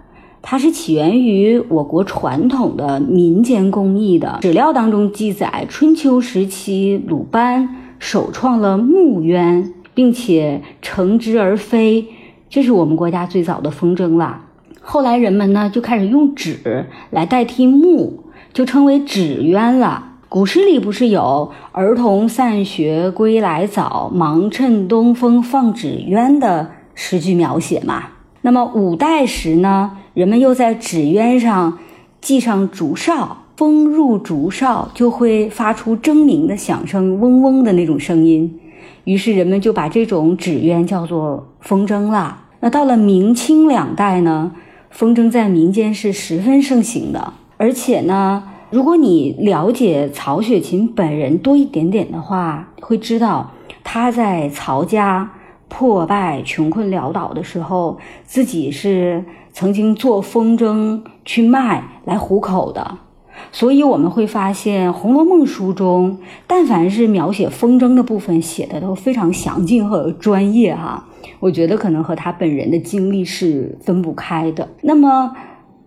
它是起源于我国传统的民间工艺的史料当中记载，春秋时期鲁班首创了木鸢，并且乘之而飞，这是我们国家最早的风筝了。后来人们呢就开始用纸来代替木，就称为纸鸢了。古诗里不是有“儿童散学归来早，忙趁东风放纸鸢”的诗句描写吗？那么五代时呢？人们又在纸鸢上系上竹哨，风入竹哨就会发出狰鸣的响声，嗡嗡的那种声音。于是人们就把这种纸鸢叫做风筝了。那到了明清两代呢，风筝在民间是十分盛行的。而且呢，如果你了解曹雪芹本人多一点点的话，会知道他在曹家破败、穷困潦倒的时候，自己是。曾经做风筝去卖来糊口的，所以我们会发现《红楼梦》书中，但凡是描写风筝的部分，写的都非常详尽和专业哈。我觉得可能和他本人的经历是分不开的。那么，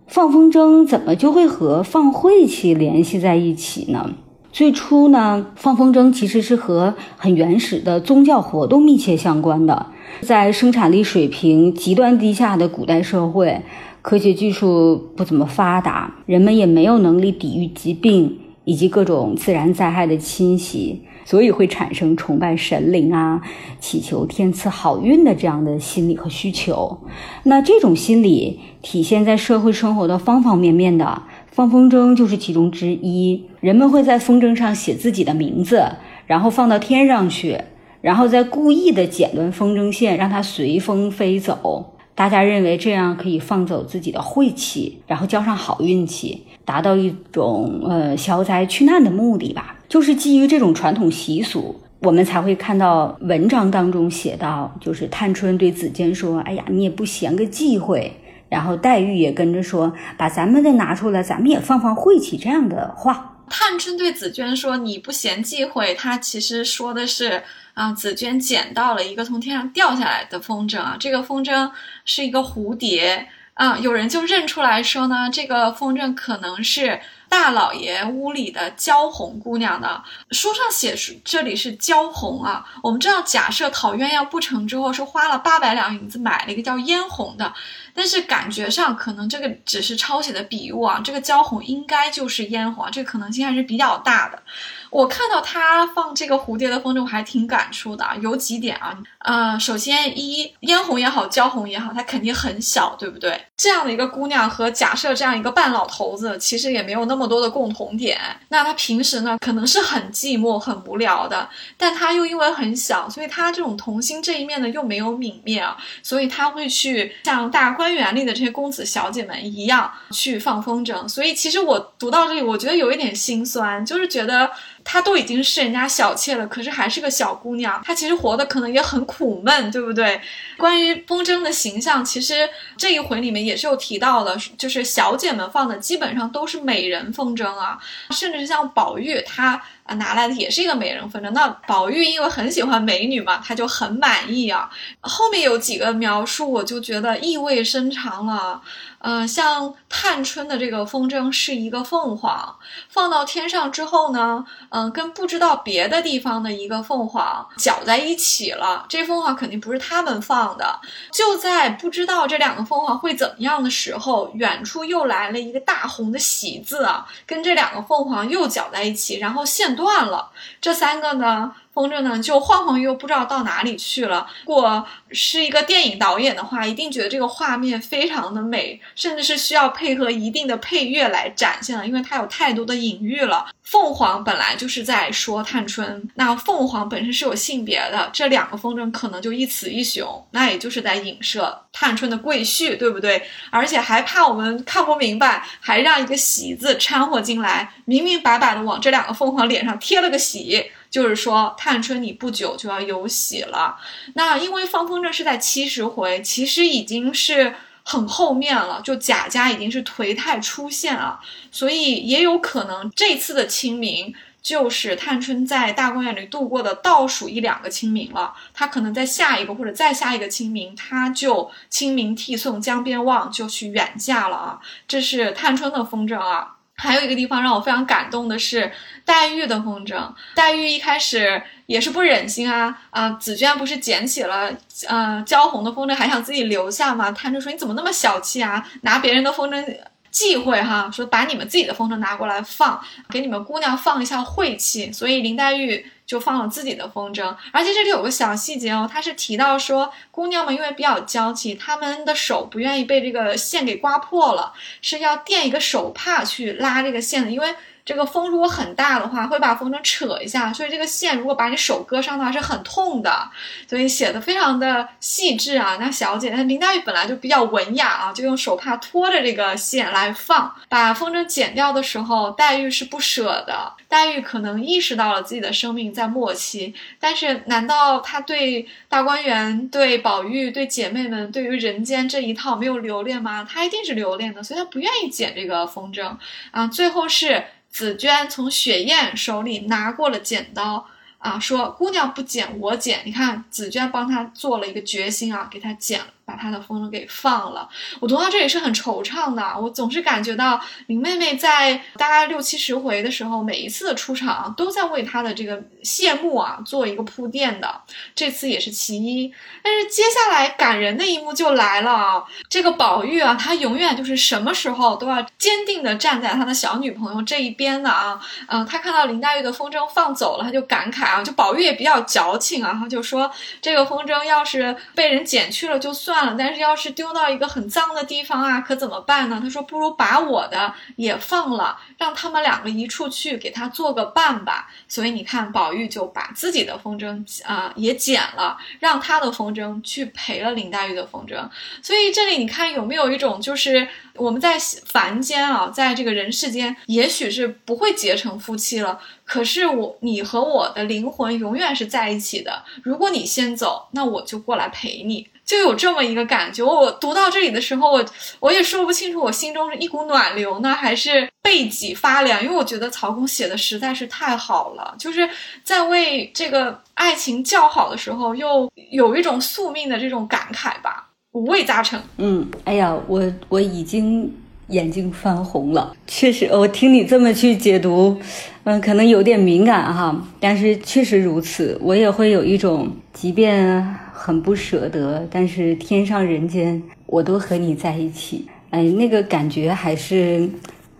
放风筝怎么就会和放晦气联系在一起呢？最初呢，放风筝其实是和很原始的宗教活动密切相关的。在生产力水平极端低下的古代社会，科学技术不怎么发达，人们也没有能力抵御疾病以及各种自然灾害的侵袭，所以会产生崇拜神灵啊、祈求天赐好运的这样的心理和需求。那这种心理体现在社会生活的方方面面的，放风筝就是其中之一。人们会在风筝上写自己的名字，然后放到天上去。然后再故意的剪断风筝线，让它随风飞走。大家认为这样可以放走自己的晦气，然后交上好运气，达到一种呃消灾去难的目的吧。就是基于这种传统习俗，我们才会看到文章当中写到，就是探春对紫鹃说：“哎呀，你也不嫌个忌讳。”然后黛玉也跟着说：“把咱们的拿出来，咱们也放放晦气。”这样的话。探春对紫鹃说：“你不嫌忌讳。”她其实说的是。啊，紫鹃捡到了一个从天上掉下来的风筝啊，这个风筝是一个蝴蝶啊，有人就认出来说呢，这个风筝可能是大老爷屋里的娇红姑娘的。书上写这里是娇红啊，我们知道，假设讨鸳鸯不成之后，是花了八百两银子买了一个叫嫣红的，但是感觉上可能这个只是抄写的笔误啊，这个娇红应该就是嫣红，这个可能性还是比较大的。我看到他放这个蝴蝶的风筝，我还挺感触的啊。有几点啊，呃，首先一嫣红也好，娇红也好，它肯定很小，对不对？这样的一个姑娘和假设这样一个半老头子，其实也没有那么多的共同点。那她平时呢，可能是很寂寞、很无聊的，但她又因为很小，所以她这种童心这一面呢又没有泯灭啊，所以她会去像大观园里的这些公子小姐们一样去放风筝。所以其实我读到这里，我觉得有一点心酸，就是觉得。她都已经是人家小妾了，可是还是个小姑娘。她其实活的可能也很苦闷，对不对？关于风筝的形象，其实这一回里面也也是有提到的，就是小姐们放的基本上都是美人风筝啊，甚至是像宝玉他拿来的也是一个美人风筝。那宝玉因为很喜欢美女嘛，他就很满意啊。后面有几个描述，我就觉得意味深长了。嗯，像探春的这个风筝是一个凤凰，放到天上之后呢，嗯，跟不知道别的地方的一个凤凰搅在一起了。这凤凰肯定不是他们放的。就在不知道这两个凤凰会怎么样的时候，远处又来了一个大红的喜字啊，跟这两个凤凰又搅在一起，然后线断了。这三个呢？风筝呢，就晃晃悠，不知道到哪里去了。如果是一个电影导演的话，一定觉得这个画面非常的美，甚至是需要配合一定的配乐来展现的，因为它有太多的隐喻了。凤凰本来就是在说探春，那凤凰本身是有性别的，这两个风筝可能就一雌一雄，那也就是在影射探春的贵婿，对不对？而且还怕我们看不明白，还让一个喜字掺和进来，明明白白的往这两个凤凰脸上贴了个喜。就是说，探春你不久就要有喜了。那因为放风筝是在七十回，其实已经是很后面了，就贾家已经是颓态出现了，所以也有可能这次的清明就是探春在大观园里度过的倒数一两个清明了。她可能在下一个或者再下一个清明，她就清明涕送江边望，就去远嫁了啊。这是探春的风筝啊。还有一个地方让我非常感动的是黛玉的风筝。黛玉一开始也是不忍心啊啊！紫娟不是捡起了呃焦红的风筝，还想自己留下吗？探春说：“你怎么那么小气啊？拿别人的风筝忌讳哈？说把你们自己的风筝拿过来放，给你们姑娘放一下晦气。”所以林黛玉。就放了自己的风筝，而且这里有个小细节哦，他是提到说，姑娘们因为比较娇气，她们的手不愿意被这个线给刮破了，是要垫一个手帕去拉这个线的，因为。这个风如果很大的话，会把风筝扯一下，所以这个线如果把你手割伤的话是很痛的，所以写的非常的细致啊。那小姐，那林黛玉本来就比较文雅啊，就用手帕拖着这个线来放，把风筝剪掉的时候，黛玉是不舍的。黛玉可能意识到了自己的生命在末期，但是难道她对大观园、对宝玉、对姐妹们、对于人间这一套没有留恋吗？她一定是留恋的，所以她不愿意剪这个风筝啊。最后是。紫娟从雪雁手里拿过了剪刀，啊，说：“姑娘不剪，我剪。”你看，紫娟帮她做了一个决心啊，给她剪了。把他的风筝给放了，我读到这里是很惆怅的。我总是感觉到林妹妹在大概六七十回的时候，每一次的出场都在为她的这个谢幕啊做一个铺垫的。这次也是其一，但是接下来感人的一幕就来了啊！这个宝玉啊，他永远就是什么时候都要坚定的站在他的小女朋友这一边的啊。嗯，他看到林黛玉的风筝放走了，他就感慨啊，就宝玉也比较矫情啊，他就说这个风筝要是被人捡去了就算。算了，但是要是丢到一个很脏的地方啊，可怎么办呢？他说：“不如把我的也放了，让他们两个一处去，给他做个伴吧。”所以你看，宝玉就把自己的风筝啊也剪了，让他的风筝去陪了林黛玉的风筝。所以这里你看有没有一种，就是我们在凡间啊，在这个人世间，也许是不会结成夫妻了，可是我你和我的灵魂永远是在一起的。如果你先走，那我就过来陪你。就有这么一个感觉，我读到这里的时候，我我也说不清楚，我心中是一股暖流呢，还是背脊发凉？因为我觉得曹公写的实在是太好了，就是在为这个爱情叫好的时候，又有一种宿命的这种感慨吧，五味杂陈。嗯，哎呀，我我已经眼睛翻红了，确实，我听你这么去解读，嗯，可能有点敏感哈，但是确实如此，我也会有一种，即便。很不舍得，但是天上人间，我都和你在一起，哎，那个感觉还是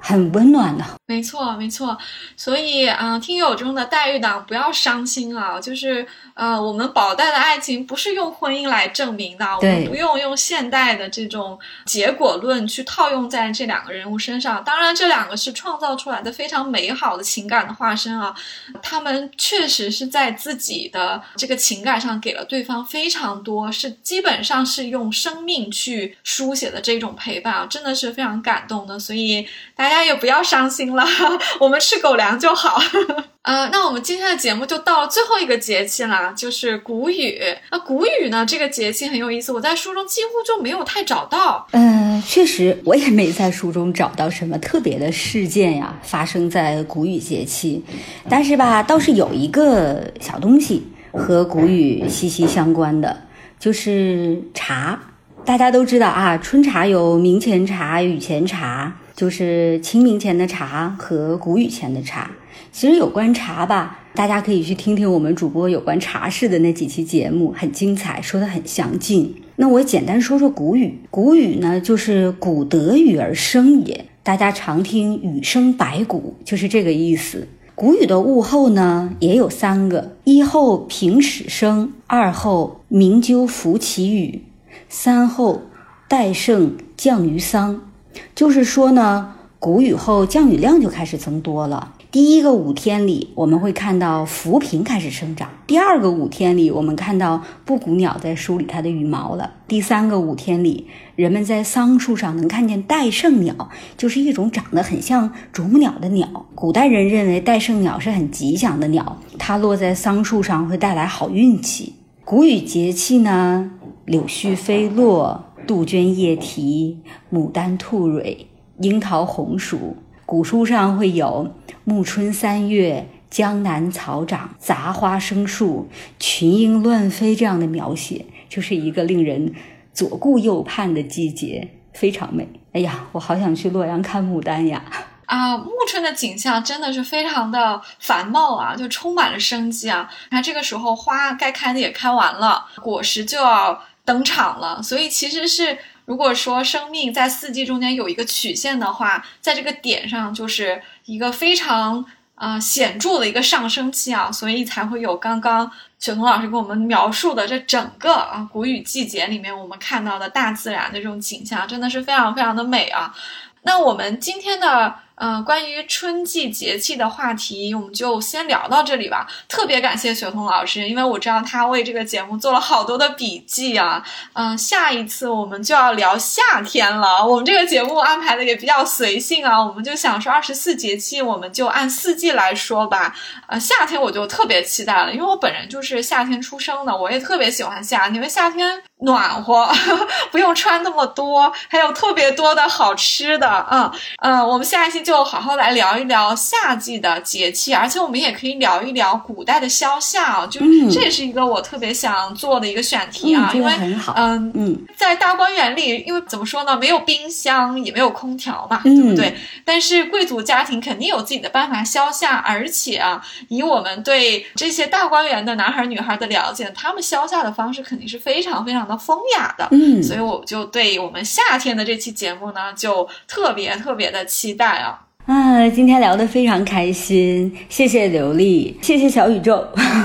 很温暖的。没错，没错，所以啊，听友中的黛玉党不要伤心啊，就是呃，我们宝黛的爱情不是用婚姻来证明的，我们不用用现代的这种结果论去套用在这两个人物身上。当然，这两个是创造出来的非常美好的情感的化身啊，他们确实是在自己的这个情感上给了对方非常多，是基本上是用生命去书写的这种陪伴啊，真的是非常感动的。所以大家也不要伤心了。我们吃狗粮就好。呃，那我们今天的节目就到了最后一个节气了，就是谷雨。那谷雨呢，这个节气很有意思，我在书中几乎就没有太找到。嗯，确实，我也没在书中找到什么特别的事件呀，发生在谷雨节气。但是吧，倒是有一个小东西和谷雨息息相关的，就是茶。大家都知道啊，春茶有明前茶、雨前茶，就是清明前的茶和谷雨前的茶。其实有关茶吧，大家可以去听听我们主播有关茶事的那几期节目，很精彩，说的很详尽。那我简单说说谷雨。谷雨呢，就是谷得雨而生也，大家常听雨生百谷，就是这个意思。谷雨的物候呢，也有三个：一后平始生，二后鸣鸠伏其羽，三后戴胜降于桑。就是说呢，谷雨后降雨量就开始增多了。第一个五天里，我们会看到浮萍开始生长；第二个五天里，我们看到布谷鸟在梳理它的羽毛了；第三个五天里，人们在桑树上能看见戴胜鸟，就是一种长得很像啄木鸟的鸟。古代人认为戴胜鸟是很吉祥的鸟，它落在桑树上会带来好运气。谷雨节气呢，柳絮飞落，杜鹃叶啼，牡丹吐蕊，樱桃红熟。古书上会有“暮春三月，江南草长，杂花生树，群莺乱飞”这样的描写，就是一个令人左顾右盼的季节，非常美。哎呀，我好想去洛阳看牡丹呀！啊，暮春的景象真的是非常的繁茂啊，就充满了生机啊。那这个时候花该开的也开完了，果实就要登场了，所以其实是。如果说生命在四季中间有一个曲线的话，在这个点上就是一个非常啊显著的一个上升期啊，所以才会有刚刚雪彤老师给我们描述的这整个啊谷雨季节里面我们看到的大自然的这种景象，真的是非常非常的美啊。那我们今天的。嗯，关于春季节气的话题，我们就先聊到这里吧。特别感谢雪彤老师，因为我知道他为这个节目做了好多的笔记啊。嗯，下一次我们就要聊夏天了。我们这个节目安排的也比较随性啊，我们就想说二十四节气，我们就按四季来说吧。呃，夏天我就特别期待了，因为我本人就是夏天出生的，我也特别喜欢夏天，因为夏天暖和，不用穿那么多，还有特别多的好吃的。嗯嗯，我们下一期就。就好好来聊一聊夏季的节气，而且我们也可以聊一聊古代的消夏啊，就这也是一个我特别想做的一个选题啊，因为嗯嗯，在大观园里，因为怎么说呢，没有冰箱，也没有空调嘛，对不对？但是贵族家庭肯定有自己的办法消夏，而且啊，以我们对这些大观园的男孩女孩的了解，他们消夏的方式肯定是非常非常的风雅的，嗯，所以我就对我们夏天的这期节目呢，就特别特别的期待啊。啊，今天聊得非常开心，谢谢刘丽，谢谢小宇宙。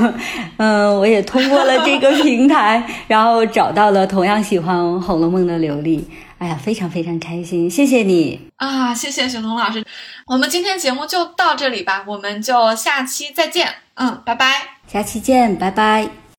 嗯，我也通过了这个平台，然后找到了同样喜欢《红楼梦》的刘丽。哎呀，非常非常开心，谢谢你啊，谢谢雪彤老师。我们今天节目就到这里吧，我们就下期再见。嗯，拜拜，下期见，拜拜。